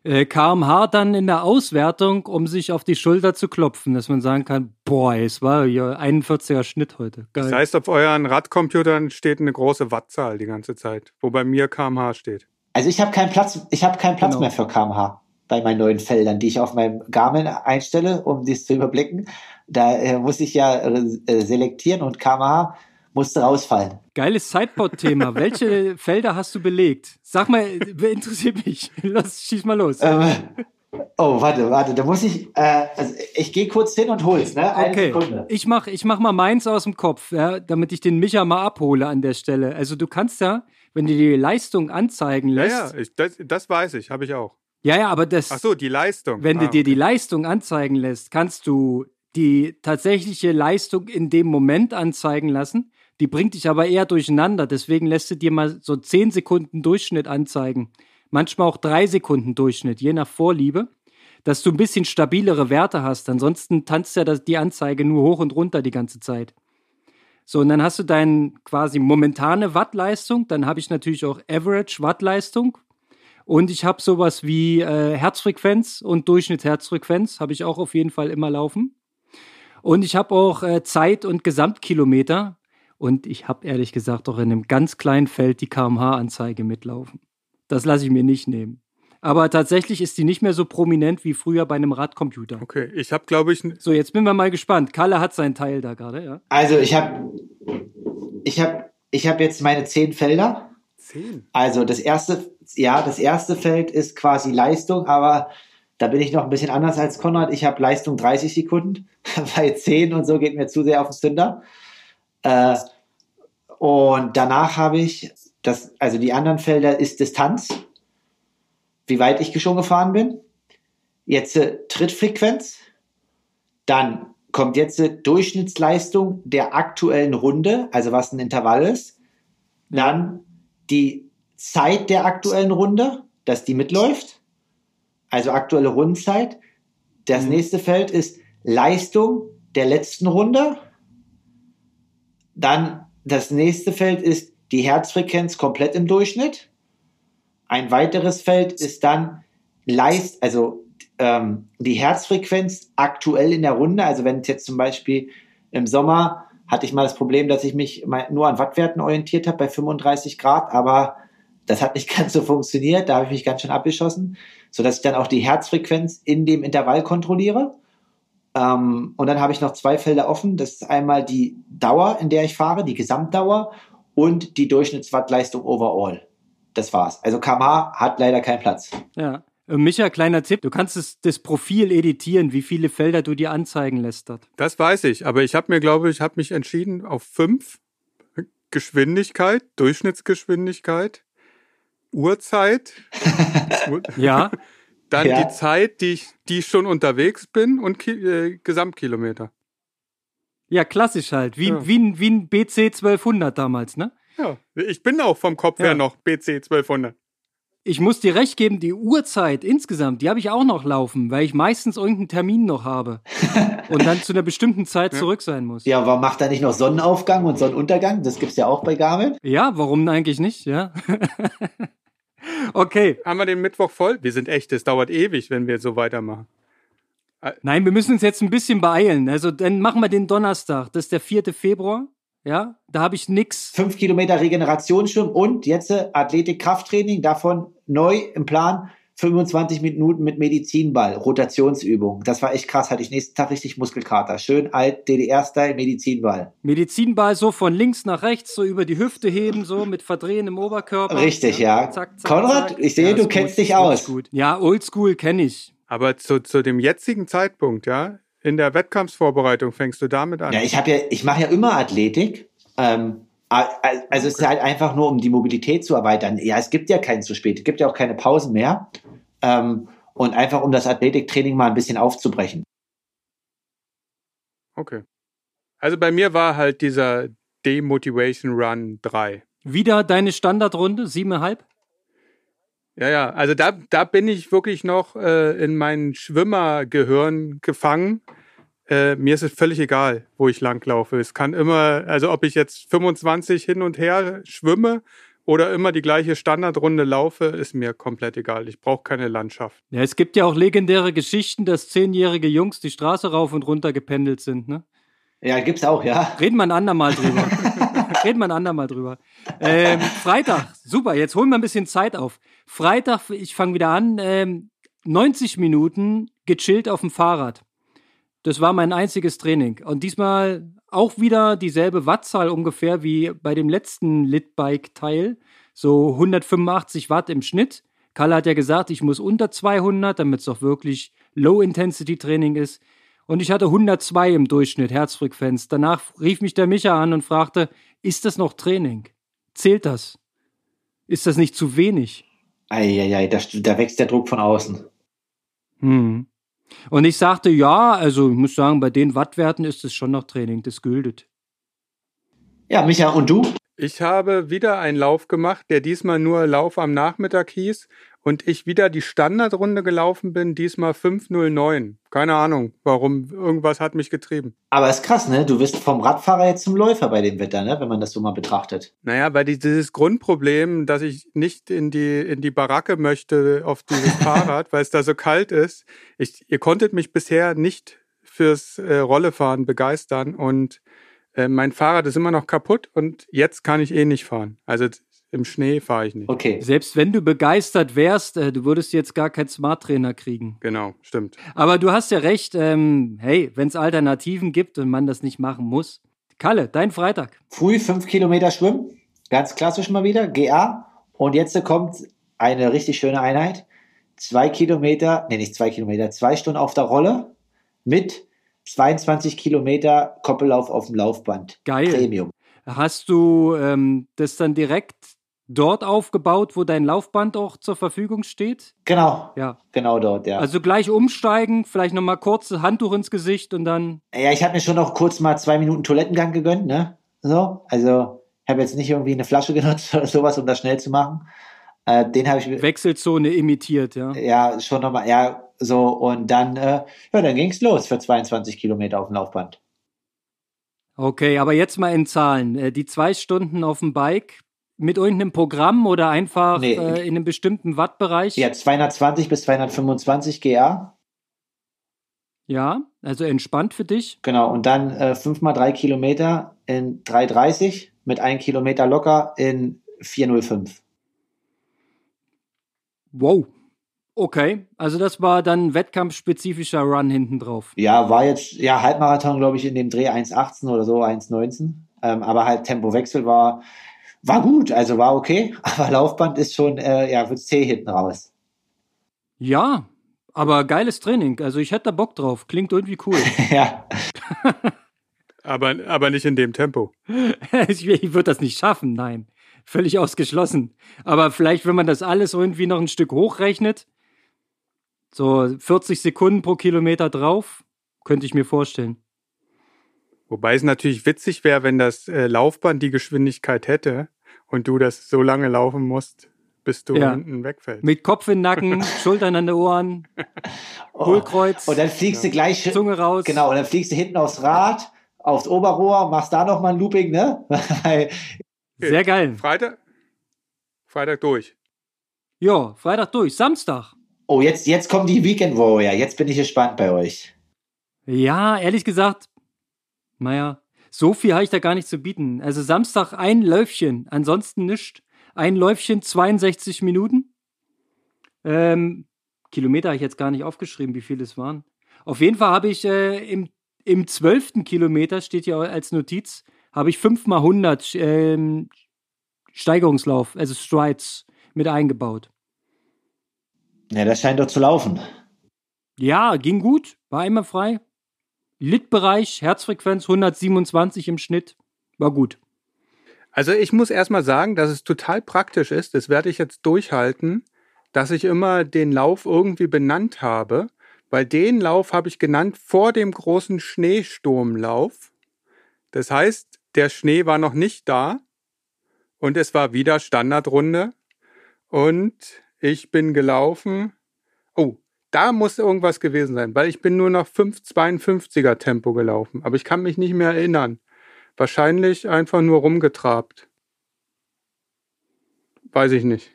Äh, kmh dann in der Auswertung, um sich auf die Schulter zu klopfen, dass man sagen kann, boah, es war ja 41er Schnitt heute. Geil. Das heißt, auf euren Radcomputern steht eine große Wattzahl die ganze Zeit, wo bei mir kmh steht. Also ich habe keinen Platz, ich habe keinen Platz genau. mehr für kmh bei meinen neuen Feldern, die ich auf meinem Garmin einstelle, um dies zu überblicken. Da äh, muss ich ja äh, selektieren und kmh musste rausfallen. Geiles Sideboard-Thema. Welche Felder hast du belegt? Sag mal, interessiert mich. Los, schieß mal los. Ähm, oh, warte, warte, da muss ich, äh, also ich gehe kurz hin und hol's, ne? Eine okay. Sekunde. Ich mach, ich mach mal meins aus dem Kopf, ja, damit ich den Micha mal abhole an der Stelle. Also du kannst ja, wenn du die Leistung anzeigen lässt. Ja, ja, ich, das, das weiß ich, habe ich auch. Ja, ja, aber das. Ach so, die Leistung. Wenn ah, du dir okay. die Leistung anzeigen lässt, kannst du die tatsächliche Leistung in dem Moment anzeigen lassen. Die bringt dich aber eher durcheinander. Deswegen lässt du dir mal so 10 Sekunden Durchschnitt anzeigen. Manchmal auch 3 Sekunden Durchschnitt, je nach Vorliebe. Dass du ein bisschen stabilere Werte hast. Ansonsten tanzt ja die Anzeige nur hoch und runter die ganze Zeit. So, und dann hast du deine quasi momentane Wattleistung. Dann habe ich natürlich auch Average Wattleistung. Und ich habe sowas wie äh, Herzfrequenz und Durchschnittsherzfrequenz habe ich auch auf jeden Fall immer laufen. Und ich habe auch äh, Zeit und Gesamtkilometer. Und ich habe ehrlich gesagt auch in einem ganz kleinen Feld die kmh-Anzeige mitlaufen. Das lasse ich mir nicht nehmen. Aber tatsächlich ist die nicht mehr so prominent wie früher bei einem Radcomputer. Okay, ich habe, glaube ich. So, jetzt bin wir mal gespannt. Kalle hat seinen Teil da gerade, ja. Also ich habe, ich habe, ich habe jetzt meine zehn Felder. Zehn. Also das erste, ja, das erste Feld ist quasi Leistung, aber da bin ich noch ein bisschen anders als Konrad. Ich habe Leistung 30 Sekunden, bei 10 und so geht mir zu sehr auf den Zünder. Äh, und danach habe ich das, also die anderen Felder ist Distanz, wie weit ich schon gefahren bin. Jetzt äh, Trittfrequenz, dann kommt jetzt äh, Durchschnittsleistung der aktuellen Runde, also was ein Intervall ist. Dann die Zeit der aktuellen Runde, dass die mitläuft, also aktuelle Rundenzeit. Das mhm. nächste Feld ist Leistung der letzten Runde. Dann das nächste Feld ist die Herzfrequenz komplett im Durchschnitt. Ein weiteres Feld ist dann Leist, also ähm, die Herzfrequenz aktuell in der Runde. Also wenn es jetzt zum Beispiel im Sommer hatte ich mal das Problem, dass ich mich nur an Wattwerten orientiert habe bei 35 Grad, aber das hat nicht ganz so funktioniert. Da habe ich mich ganz schön abgeschossen, sodass ich dann auch die Herzfrequenz in dem Intervall kontrolliere. Ähm, und dann habe ich noch zwei Felder offen. Das ist einmal die Dauer, in der ich fahre, die Gesamtdauer und die Durchschnittswattleistung overall. das war's. Also kmh hat leider keinen Platz. Ja. Und Micha, kleiner Tipp, du kannst das, das Profil editieren, wie viele Felder du dir anzeigen lässt dort. Das weiß ich, aber ich habe mir, glaube ich, habe mich entschieden auf fünf. Geschwindigkeit, Durchschnittsgeschwindigkeit, Uhrzeit, Ja, dann Ja. die Zeit, die ich, die ich schon unterwegs bin und Ki äh, Gesamtkilometer. ja, klassisch halt. Wie, Ja. wie, ein- wie ein BC 1200 damals, ne? Ja, ich bin auch vom Kopf Ja. her noch BC 1200. Ich muss dir recht geben, die Uhrzeit insgesamt, die habe ich auch noch laufen, weil ich meistens irgendeinen Termin noch habe und dann zu einer bestimmten Zeit zurück sein muss. Ja, warum macht er nicht noch Sonnenaufgang und Sonnenuntergang? Das gibt's ja auch bei Garmin. Ja, warum eigentlich nicht, ja? okay, Haben wir den Mittwoch voll? Wir sind echt, es dauert ewig, wenn wir so weitermachen. nein, wir müssen uns jetzt ein bisschen beeilen. Also dann machen wir den Donnerstag, das ist der 4. Februar, ja? Da habe ich nix. Fünf Kilometer Regenerationsschwimmen und jetzt äh, Athletik-Krafttraining, davon neu im Plan 25 Minuten mit Medizinball, Rotationsübung. Das war echt krass, hatte ich nächsten Tag richtig Muskelkater. Schön alt DDR-Style Medizinball. Medizinball so von links nach rechts, so über die Hüfte heben, so mit Verdrehen im Oberkörper. Richtig, ja. Zack, zack, Konrad, zack. ich sehe, Ja, du kennst gut, dich aus. Gut. Ja, Oldschool kenne ich. Aber zu, zu dem jetzigen Zeitpunkt, ja, in der Wettkampfsvorbereitung fängst du damit an. Ja, ich habe ja, ich mache ja immer Athletik. Ähm, also es ist halt einfach nur, um die Mobilität zu erweitern. Ja, es gibt ja keinen zu spät, es gibt ja auch keine Pausen mehr. Ähm, und einfach um das Athletiktraining mal ein bisschen aufzubrechen. Okay. Also bei mir war halt dieser Demotivation Run 3. Wieder deine Standardrunde, siebeneinhalb? Ja, ja, also da, da bin ich wirklich noch äh, in mein Schwimmergehirn gefangen. Äh, mir ist es völlig egal, wo ich langlaufe. Es kann immer, also ob ich jetzt 25 hin und her schwimme oder immer die gleiche Standardrunde laufe, ist mir komplett egal. Ich brauche keine Landschaft. Ja, es gibt ja auch legendäre Geschichten, dass zehnjährige Jungs die Straße rauf und runter gependelt sind, ne? Ja, gibt's auch, ja. Reden wir ein andermal drüber. Reden wir ein andermal drüber. Ähm, Freitag, super, jetzt holen wir ein bisschen Zeit auf. Freitag, ich fange wieder an, ähm, 90 Minuten gechillt auf dem Fahrrad. Das war mein einziges Training. Und diesmal auch wieder dieselbe Wattzahl ungefähr wie bei dem letzten Litbike-Teil. So 185 Watt im Schnitt. Kalle hat ja gesagt, ich muss unter 200, damit es auch wirklich Low-Intensity-Training ist. Und ich hatte 102 im Durchschnitt Herzfrequenz. Danach rief mich der Micha an und fragte, ist das noch Training? Zählt das? Ist das nicht zu wenig? Eieiei, da, da wächst der Druck von außen. Hm. Und ich sagte, ja, also ich muss sagen, bei den Wattwerten ist es schon noch Training, das gültet. Ja, Micha, und du? Ich habe wieder einen Lauf gemacht, der diesmal nur Lauf am Nachmittag hieß und ich wieder die Standardrunde gelaufen bin, diesmal 509. Keine Ahnung, warum. Irgendwas hat mich getrieben. Aber ist krass, ne? Du wirst vom Radfahrer jetzt zum Läufer bei dem Wetter, ne? Wenn man das so mal betrachtet. Naja, weil die, dieses Grundproblem, dass ich nicht in die, in die Baracke möchte auf dieses Fahrrad, weil es da so kalt ist. Ich, ihr konntet mich bisher nicht fürs äh, Rollefahren begeistern und äh, mein Fahrrad ist immer noch kaputt und jetzt kann ich eh nicht fahren. Also im Schnee fahre ich nicht. Okay. Selbst wenn du begeistert wärst, äh, du würdest jetzt gar keinen Smart Trainer kriegen. Genau, stimmt. Aber du hast ja recht, ähm, hey, wenn es Alternativen gibt und man das nicht machen muss. Kalle, dein Freitag. Früh fünf Kilometer schwimmen. Ganz klassisch mal wieder. GA. Und jetzt kommt eine richtig schöne Einheit. Zwei Kilometer, nee, nicht zwei Kilometer, zwei Stunden auf der Rolle mit 22 Kilometer Koppellauf auf dem Laufband. Geil. Premium. Hast du ähm, das dann direkt dort aufgebaut, wo dein Laufband auch zur Verfügung steht? Genau. Ja. Genau dort, ja. Also gleich umsteigen, vielleicht nochmal kurz Handtuch ins Gesicht und dann. ja, ich habe mir schon noch kurz mal zwei Minuten Toilettengang gegönnt, ne? So. Also, ich habe jetzt nicht irgendwie eine Flasche genutzt oder sowas, um das schnell zu machen. Äh, den habe ich Wechselzone imitiert, ja. ja schon nochmal, ja, so, und dann, äh, ja, dann ging's los für 22 Kilometer auf dem Laufband. Okay, aber jetzt mal in Zahlen. Äh, Die zwei Stunden auf dem Bike mit irgendeinem Programm oder einfach Nee. äh, in einem bestimmten Wattbereich? Ja, 220 bis 225 GA, Ja, also entspannt für dich. genau, und dann äh, 5 mal 3 Kilometer in 330 mit 1 Kilometer locker in 405. Wow. Okay, also das war dann ein wettkampfspezifischer Run hinten drauf. Ja, war jetzt, ja, Halbmarathon, glaube ich, in dem Dreh 1,18 oder so, 1,19. Ähm, aber halt Tempowechsel war war gut, also war okay, aber Laufband ist schon, äh, ja, wird zäh hinten raus. Ja, aber geiles Training. Also ich hätte da Bock drauf. Klingt irgendwie cool. ja. aber, aber nicht in dem Tempo. ich, ich würde das nicht schaffen, nein. Völlig ausgeschlossen. Aber vielleicht, wenn man das alles irgendwie noch ein Stück hochrechnet, so 40 Sekunden pro Kilometer drauf, könnte ich mir vorstellen. Wobei es natürlich witzig wäre, wenn das äh, Laufband die Geschwindigkeit hätte und du das so lange laufen musst, bis du ja. hinten wegfällst. Mit Kopf in den Nacken, Schultern an den Ohren, oh. Hohlkreuz. Und dann fliegst ja. du gleich Zunge raus. Genau, und dann fliegst du hinten aufs Rad, aufs Oberrohr, machst da nochmal ein Looping, ne? Sehr geil. Freitag, Freitag durch. Ja, Freitag durch. Samstag. Oh, jetzt, jetzt kommt die Weekend Warrior. Jetzt bin ich gespannt bei euch. Ja, ehrlich gesagt, naja, so viel habe ich da gar nicht zu bieten. Also Samstag ein Läufchen, ansonsten nichts. Ein Läufchen 62 Minuten. Ähm, Kilometer habe ich jetzt gar nicht aufgeschrieben, wie viele es waren. Auf jeden Fall habe ich äh, im, im 12. Kilometer, steht hier als Notiz, habe ich 5 mal 100 ähm, Steigerungslauf, also Strides mit eingebaut. Ja, das scheint doch zu laufen. Ja, ging gut, war immer frei. Litbereich, Herzfrequenz 127 im Schnitt, war gut. Also ich muss erstmal sagen, dass es total praktisch ist, das werde ich jetzt durchhalten, dass ich immer den Lauf irgendwie benannt habe, weil den Lauf habe ich genannt vor dem großen Schneesturmlauf. Das heißt, der Schnee war noch nicht da und es war wieder Standardrunde und ich bin gelaufen. Da muss irgendwas gewesen sein, weil ich bin nur noch 5,52er Tempo gelaufen, aber ich kann mich nicht mehr erinnern. Wahrscheinlich einfach nur rumgetrabt. Weiß ich nicht.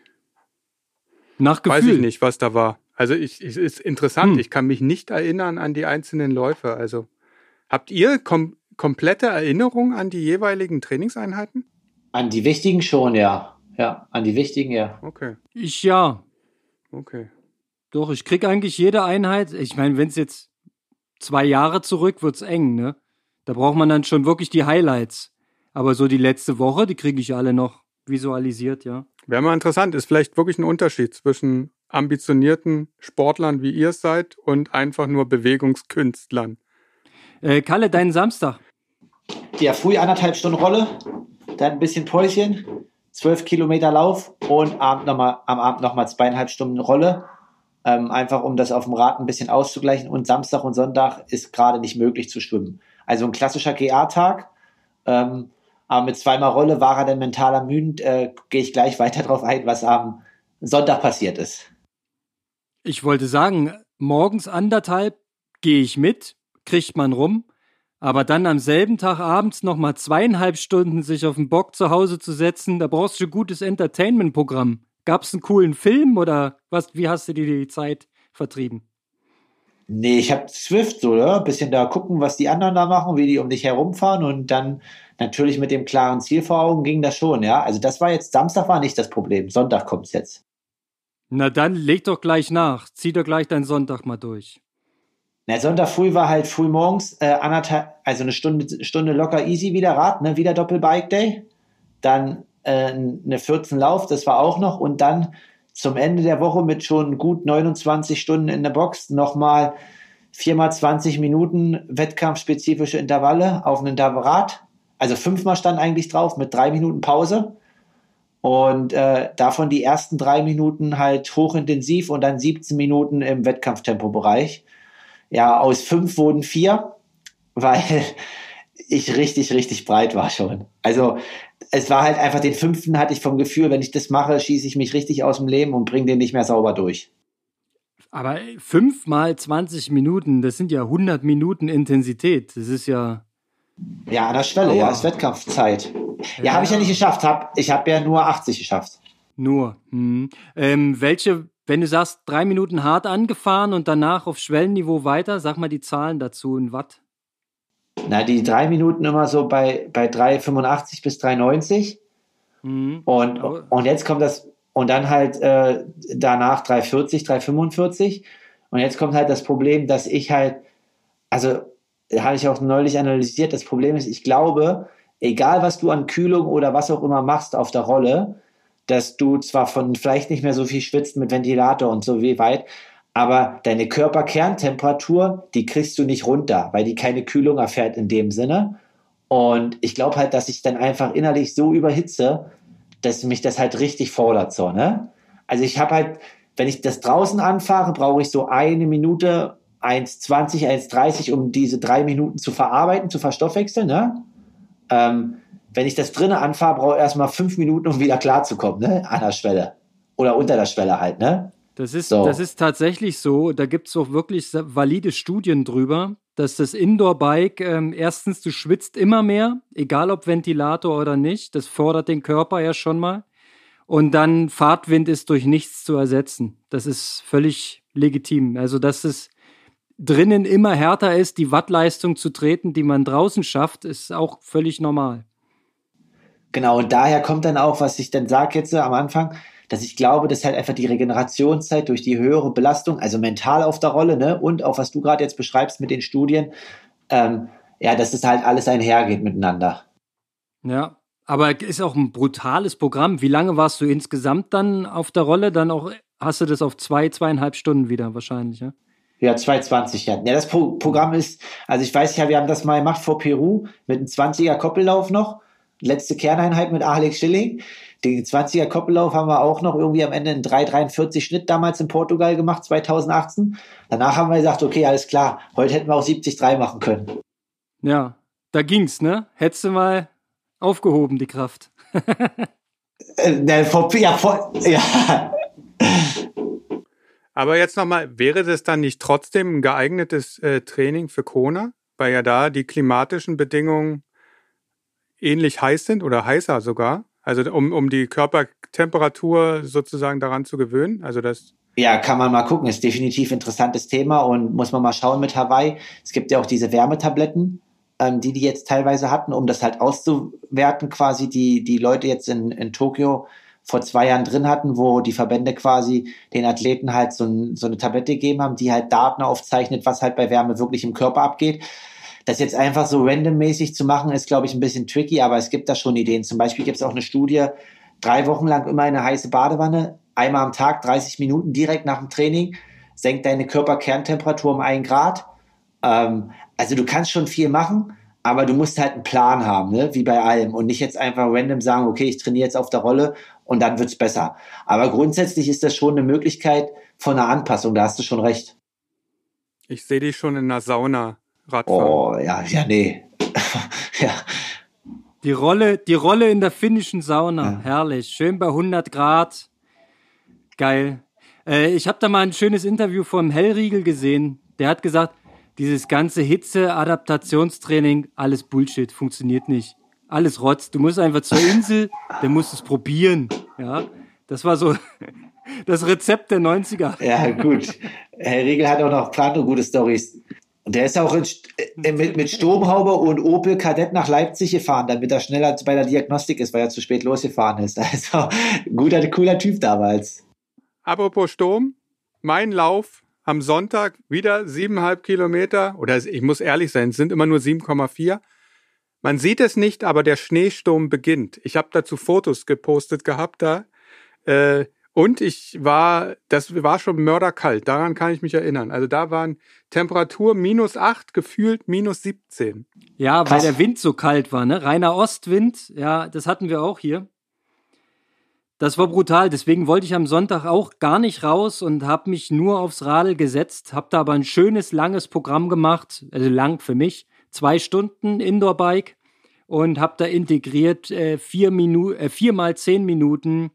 Nach Gefühl. Weiß ich nicht, was da war. Also ich, ich ist interessant. Hm. Ich kann mich nicht erinnern an die einzelnen Läufe. Also habt ihr kom komplette Erinnerung an die jeweiligen Trainingseinheiten? An die wichtigen schon, ja. Ja, an die wichtigen, ja. Okay. Ich ja. Okay. Doch, ich krieg eigentlich jede Einheit. Ich meine, wenn es jetzt zwei Jahre zurück, wird's eng, ne? Da braucht man dann schon wirklich die Highlights. Aber so die letzte Woche, die kriege ich alle noch visualisiert, ja. Wäre mal interessant, ist vielleicht wirklich ein Unterschied zwischen ambitionierten Sportlern, wie ihr es seid, und einfach nur Bewegungskünstlern. Äh, Kalle, deinen Samstag. Ja, früh anderthalb Stunden Rolle, dann ein bisschen Päuschen, zwölf Kilometer Lauf und Abend noch mal, am Abend nochmal zweieinhalb Stunden Rolle. Ähm, einfach um das auf dem Rad ein bisschen auszugleichen. Und Samstag und Sonntag ist gerade nicht möglich zu schwimmen. Also ein klassischer GA-Tag. Ähm, aber mit zweimal Rolle war er dann mental ermüdend. Äh, Gehe ich gleich weiter darauf ein, was am Sonntag passiert ist. Ich wollte sagen, morgens anderthalb gehe ich mit, kriegt man rum. Aber dann am selben Tag abends nochmal zweieinhalb Stunden sich auf den Bock zu Hause zu setzen, da brauchst du ein gutes Entertainment-Programm. Gab es einen coolen Film oder was? Wie hast du dir die Zeit vertrieben? Nee, ich habe Swift so, oder? Bisschen da gucken, was die anderen da machen, wie die um dich herumfahren und dann natürlich mit dem klaren Ziel vor Augen ging das schon, ja. Also das war jetzt, Samstag war nicht das Problem, Sonntag kommt's jetzt. Na dann leg doch gleich nach, zieh doch gleich deinen Sonntag mal durch. Na, Sonntag früh war halt früh morgens, äh, anderthalb, also eine Stunde, Stunde locker easy wieder Rad, ne, wieder Doppelbike Day. Dann eine 14 Lauf, das war auch noch und dann zum Ende der Woche mit schon gut 29 Stunden in der Box nochmal viermal 20 Minuten wettkampfspezifische Intervalle auf einem Rad. Also fünfmal stand eigentlich drauf mit drei Minuten Pause. Und äh, davon die ersten drei Minuten halt hochintensiv und dann 17 Minuten im Wettkampftempobereich. Ja, aus fünf wurden vier, weil ich richtig, richtig breit war schon. Also es war halt einfach den fünften hatte ich vom Gefühl, wenn ich das mache, schieße ich mich richtig aus dem Leben und bringe den nicht mehr sauber durch. Aber fünf mal 20 Minuten, das sind ja 100 Minuten Intensität. Das ist ja. Ja, an der Schwelle, Aua. ja, ist Wettkampfzeit. Ja, ja habe ich ja nicht geschafft. Hab, ich habe ja nur 80 geschafft. Nur. Hm. Ähm, welche, wenn du sagst, drei Minuten hart angefahren und danach auf Schwellenniveau weiter, sag mal die Zahlen dazu in Watt. Na, die drei Minuten immer so bei, bei 3,85 bis 3,90. Mhm. Und, und jetzt kommt das, und dann halt äh, danach 3,40, 3,45. Und jetzt kommt halt das Problem, dass ich halt, also hatte ich auch neulich analysiert, das Problem ist, ich glaube, egal was du an Kühlung oder was auch immer machst auf der Rolle, dass du zwar von vielleicht nicht mehr so viel schwitzt mit Ventilator und so wie weit, aber deine Körperkerntemperatur, die kriegst du nicht runter, weil die keine Kühlung erfährt in dem Sinne. Und ich glaube halt, dass ich dann einfach innerlich so überhitze, dass mich das halt richtig fordert, so, ne? Also ich habe halt, wenn ich das draußen anfahre, brauche ich so eine Minute, 1,20, 1,30, um diese drei Minuten zu verarbeiten, zu verstoffwechseln, ne? Ähm, wenn ich das drinnen anfahre, brauche ich erstmal fünf Minuten, um wieder klarzukommen, ne? An der Schwelle. Oder unter der Schwelle halt, ne? Das ist, so. das ist tatsächlich so. Da gibt es auch wirklich valide Studien drüber, dass das Indoor-Bike ähm, erstens, du schwitzt immer mehr, egal ob Ventilator oder nicht. Das fordert den Körper ja schon mal. Und dann Fahrtwind ist durch nichts zu ersetzen. Das ist völlig legitim. Also, dass es drinnen immer härter ist, die Wattleistung zu treten, die man draußen schafft, ist auch völlig normal. Genau, und daher kommt dann auch, was ich dann sage jetzt am Anfang, dass ich glaube, dass halt einfach die Regenerationszeit durch die höhere Belastung, also mental auf der Rolle, ne, und auch was du gerade jetzt beschreibst mit den Studien, ähm, ja, dass es halt alles einhergeht miteinander. Ja, aber ist auch ein brutales Programm. Wie lange warst du insgesamt dann auf der Rolle? Dann auch hast du das auf zwei, zweieinhalb Stunden wieder wahrscheinlich, ja? Ja, 220, ja. Ja, das Pro Programm ist, also ich weiß ja, wir haben das mal gemacht vor Peru mit einem 20er Koppellauf noch. Letzte Kerneinheit mit Alex Schilling. Den 20er Koppellauf haben wir auch noch irgendwie am Ende in 3,43 Schnitt damals in Portugal gemacht, 2018. Danach haben wir gesagt, okay, alles klar, heute hätten wir auch 70,3 machen können. Ja, da ging's, ne? Hättest du mal aufgehoben, die Kraft. äh, ne, vor, ja, vor, ja. Aber jetzt nochmal, wäre das dann nicht trotzdem ein geeignetes äh, Training für Kona? Weil ja da die klimatischen Bedingungen ähnlich heiß sind oder heißer sogar. Also um, um die Körpertemperatur sozusagen daran zu gewöhnen. Also das. Ja, kann man mal gucken. Ist definitiv interessantes Thema und muss man mal schauen mit Hawaii. Es gibt ja auch diese Wärmetabletten, ähm, die die jetzt teilweise hatten, um das halt auszuwerten, quasi die, die Leute jetzt in, in Tokio vor zwei Jahren drin hatten, wo die Verbände quasi den Athleten halt so, ein, so eine Tablette gegeben haben, die halt Daten aufzeichnet, was halt bei Wärme wirklich im Körper abgeht. Das jetzt einfach so randommäßig zu machen, ist, glaube ich, ein bisschen tricky, aber es gibt da schon Ideen. Zum Beispiel gibt es auch eine Studie, drei Wochen lang immer eine heiße Badewanne, einmal am Tag, 30 Minuten direkt nach dem Training, senkt deine Körperkerntemperatur um ein Grad. Ähm, also du kannst schon viel machen, aber du musst halt einen Plan haben, ne? wie bei allem und nicht jetzt einfach random sagen, okay, ich trainiere jetzt auf der Rolle und dann wird's besser. Aber grundsätzlich ist das schon eine Möglichkeit von einer Anpassung, da hast du schon recht. Ich sehe dich schon in einer Sauna Radfahren. Oh, ja, ja, nee. ja. Die Rolle, die Rolle in der finnischen Sauna, ja. herrlich. Schön bei 100 Grad. Geil. Äh, ich habe da mal ein schönes Interview vom Hellriegel gesehen. Der hat gesagt, dieses ganze Hitze-Adaptationstraining, alles Bullshit, funktioniert nicht alles Rotz. Du musst einfach zur Insel, dann musst du es probieren. Ja, das war so das Rezept der 90er. Ja, gut. Herr Riegel hat auch noch Plato gute Stories. Und der ist auch in, in, mit, mit Sturmhaube und Opel Kadett nach Leipzig gefahren, damit er schneller bei der Diagnostik ist, weil er zu spät losgefahren ist. Also guter, cooler Typ damals. Apropos Sturm, mein Lauf am Sonntag wieder siebeneinhalb Kilometer, oder ich muss ehrlich sein, es sind immer nur 7,4. Man sieht es nicht, aber der Schneesturm beginnt. Ich habe dazu Fotos gepostet gehabt da. Äh, und ich war, das war schon mörderkalt, daran kann ich mich erinnern. Also da waren Temperatur minus acht, gefühlt minus 17. Ja, weil der Wind so kalt war, ne? Reiner Ostwind, ja, das hatten wir auch hier. Das war brutal, deswegen wollte ich am Sonntag auch gar nicht raus und habe mich nur aufs Radl gesetzt, habe da aber ein schönes, langes Programm gemacht, also lang für mich zwei Stunden Indoor-Bike und habe da integriert äh, vier, Minu äh, vier mal zehn Minuten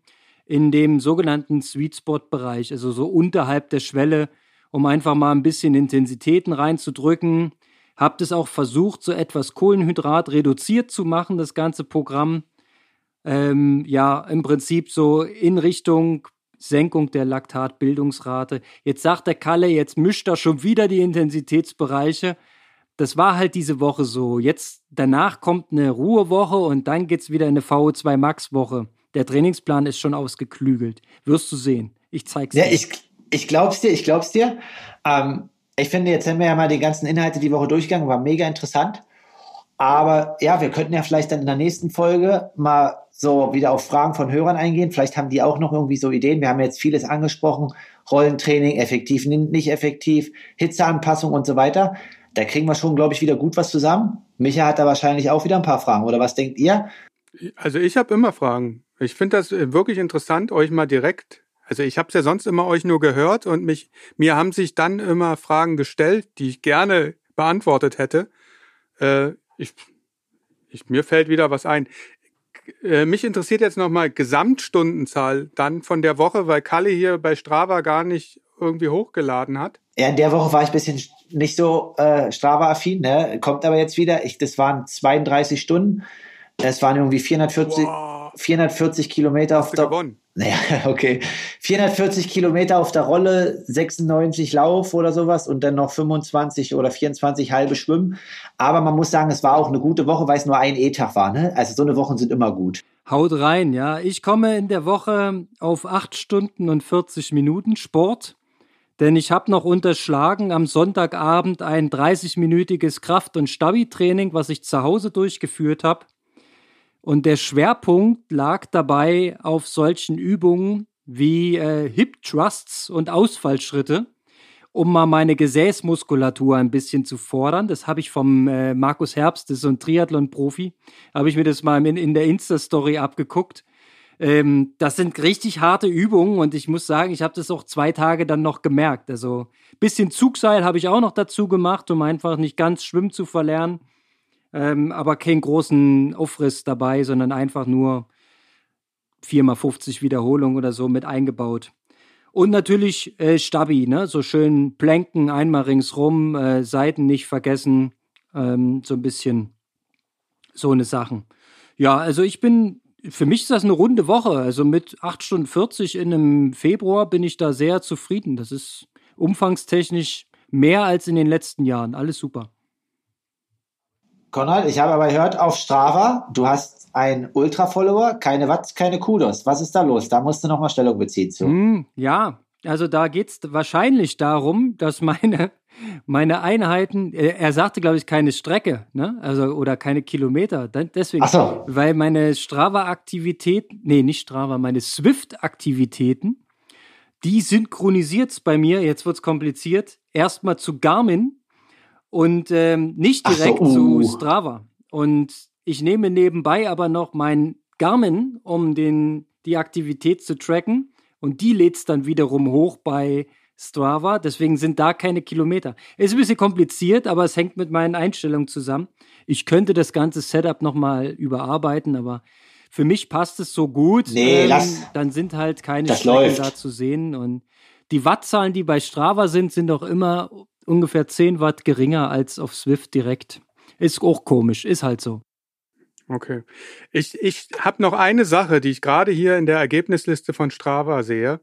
in dem sogenannten Sweet Spot-Bereich, also so unterhalb der Schwelle, um einfach mal ein bisschen Intensitäten reinzudrücken. Hab das auch versucht, so etwas Kohlenhydrat reduziert zu machen, das ganze Programm. Ähm, ja, im Prinzip so in Richtung Senkung der Laktatbildungsrate. Jetzt sagt der Kalle, jetzt mischt er schon wieder die Intensitätsbereiche das war halt diese Woche so. Jetzt danach kommt eine Ruhewoche und dann geht's wieder in eine VO2 Max Woche. Der Trainingsplan ist schon ausgeklügelt. Wirst du sehen. Ich zeig's dir. Ja, ich, ich glaub's dir, ich glaub's dir. Ähm, ich finde, jetzt haben wir ja mal die ganzen Inhalte die Woche durchgegangen, war mega interessant. Aber ja, wir könnten ja vielleicht dann in der nächsten Folge mal so wieder auf Fragen von Hörern eingehen. Vielleicht haben die auch noch irgendwie so Ideen. Wir haben jetzt vieles angesprochen. Rollentraining, effektiv, nicht effektiv, Hitzeanpassung und so weiter. Da kriegen wir schon, glaube ich, wieder gut was zusammen. Micha hat da wahrscheinlich auch wieder ein paar Fragen, oder was denkt ihr? Also ich habe immer Fragen. Ich finde das äh, wirklich interessant, euch mal direkt. Also ich habe es ja sonst immer euch nur gehört und mich mir haben sich dann immer Fragen gestellt, die ich gerne beantwortet hätte. Äh, ich, ich, mir fällt wieder was ein. Äh, mich interessiert jetzt nochmal Gesamtstundenzahl dann von der Woche, weil Kalle hier bei Strava gar nicht irgendwie hochgeladen hat. Ja, in der Woche war ich ein bisschen nicht so äh, Strava-affin, ne? kommt aber jetzt wieder. Ich, das waren 32 Stunden. Es waren irgendwie 440, wow. 440 Kilometer auf der gewonnen. Naja, okay. 440 Kilometer auf der Rolle, 96 Lauf oder sowas und dann noch 25 oder 24 halbe Schwimmen. Aber man muss sagen, es war auch eine gute Woche, weil es nur ein E-Tag war. Ne? Also so eine Wochen sind immer gut. Haut rein, ja. Ich komme in der Woche auf 8 Stunden und 40 Minuten Sport. Denn ich habe noch unterschlagen am Sonntagabend ein 30-minütiges Kraft- und Stabi-Training, was ich zu Hause durchgeführt habe. Und der Schwerpunkt lag dabei auf solchen Übungen wie äh, Hip Thrusts und Ausfallschritte, um mal meine Gesäßmuskulatur ein bisschen zu fordern. Das habe ich vom äh, Markus Herbst, das ist so ein Triathlon-Profi, habe ich mir das mal in, in der Insta-Story abgeguckt. Ähm, das sind richtig harte Übungen und ich muss sagen, ich habe das auch zwei Tage dann noch gemerkt. Also bisschen Zugseil habe ich auch noch dazu gemacht, um einfach nicht ganz schwimmen zu verlernen ähm, aber keinen großen Aufriss dabei, sondern einfach nur 4x50 Wiederholungen oder so mit eingebaut. Und natürlich äh, Stabi, ne? so schön planken, einmal ringsrum, äh, Seiten nicht vergessen, ähm, so ein bisschen so eine Sachen. Ja, also ich bin, für mich ist das eine runde Woche. Also mit 8 Stunden 40 in einem Februar bin ich da sehr zufrieden. Das ist umfangstechnisch mehr als in den letzten Jahren. Alles super. Konrad, ich habe aber gehört auf Strava, du hast einen Ultra-Follower, keine Watts, keine Kudos. Was ist da los? Da musst du nochmal Stellung beziehen zu. Mm, ja, also da geht es wahrscheinlich darum, dass meine, meine Einheiten, er sagte, glaube ich, keine Strecke, ne? Also oder keine Kilometer. Deswegen, so. weil meine Strava-Aktivität, nee, nicht Strava, meine Swift-Aktivitäten, die synchronisiert bei mir, jetzt wird es kompliziert, erstmal zu Garmin und ähm, nicht direkt so, uh. zu Strava. Und ich nehme nebenbei aber noch mein Garmin, um den, die Aktivität zu tracken. Und die lädt es dann wiederum hoch bei Strava. Deswegen sind da keine Kilometer. Ist ein bisschen kompliziert, aber es hängt mit meinen Einstellungen zusammen. Ich könnte das ganze Setup nochmal überarbeiten, aber für mich passt es so gut. Nee, ähm, lass, dann sind halt keine Strecken da zu sehen. Und die Wattzahlen, die bei Strava sind, sind auch immer ungefähr 10 Watt geringer als auf Swift direkt. Ist auch komisch, ist halt so. Okay. Ich, ich habe noch eine Sache, die ich gerade hier in der Ergebnisliste von Strava sehe.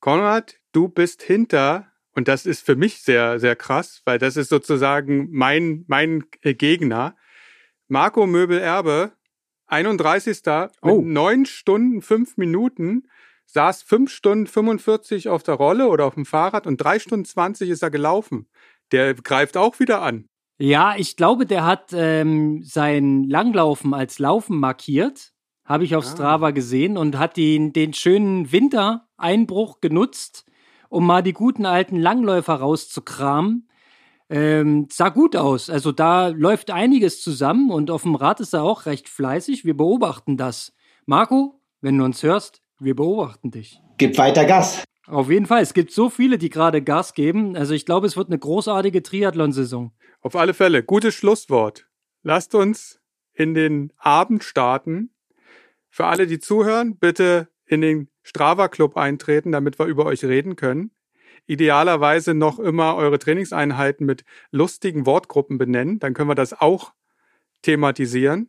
Konrad, du bist hinter, und das ist für mich sehr, sehr krass, weil das ist sozusagen mein, mein Gegner. Marco Möbel Erbe, 31. Oh. mit 9 Stunden, 5 Minuten saß fünf Stunden 45 auf der Rolle oder auf dem Fahrrad und drei Stunden 20 ist er gelaufen. Der greift auch wieder an. Ja, ich glaube, der hat ähm, sein Langlaufen als Laufen markiert. Habe ich auf ah. Strava gesehen und hat den, den schönen Wintereinbruch genutzt, um mal die guten alten Langläufer rauszukramen. Ähm, sah gut aus. Also da läuft einiges zusammen und auf dem Rad ist er auch recht fleißig. Wir beobachten das. Marco, wenn du uns hörst, wir beobachten dich. Gib weiter Gas. Auf jeden Fall. Es gibt so viele, die gerade Gas geben. Also ich glaube, es wird eine großartige Triathlon-Saison. Auf alle Fälle. Gutes Schlusswort. Lasst uns in den Abend starten. Für alle, die zuhören, bitte in den Strava Club eintreten, damit wir über euch reden können. Idealerweise noch immer eure Trainingseinheiten mit lustigen Wortgruppen benennen. Dann können wir das auch thematisieren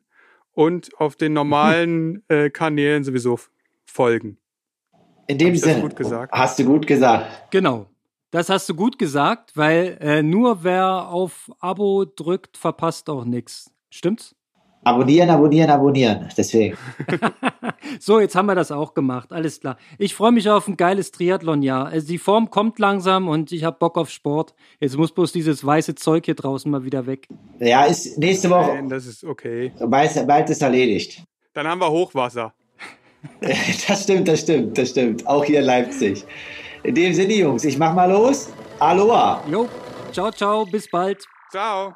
und auf den normalen äh, Kanälen sowieso folgen. In dem Sinne, hast du gut gesagt. Genau. Das hast du gut gesagt, weil äh, nur wer auf Abo drückt, verpasst auch nichts. Stimmt's? Abonnieren, abonnieren, abonnieren. Deswegen. so, jetzt haben wir das auch gemacht. Alles klar. Ich freue mich auf ein geiles Triathlon-Jahr. Also die Form kommt langsam und ich habe Bock auf Sport. Jetzt muss bloß dieses weiße Zeug hier draußen mal wieder weg. Ja, ist nächste Woche. Nein, das ist okay. Bald, bald ist erledigt. Dann haben wir Hochwasser. das stimmt, das stimmt, das stimmt. Auch hier in Leipzig. In dem Sinne, Jungs, ich mach mal los. Aloha. Jo, ciao, ciao, bis bald. Ciao.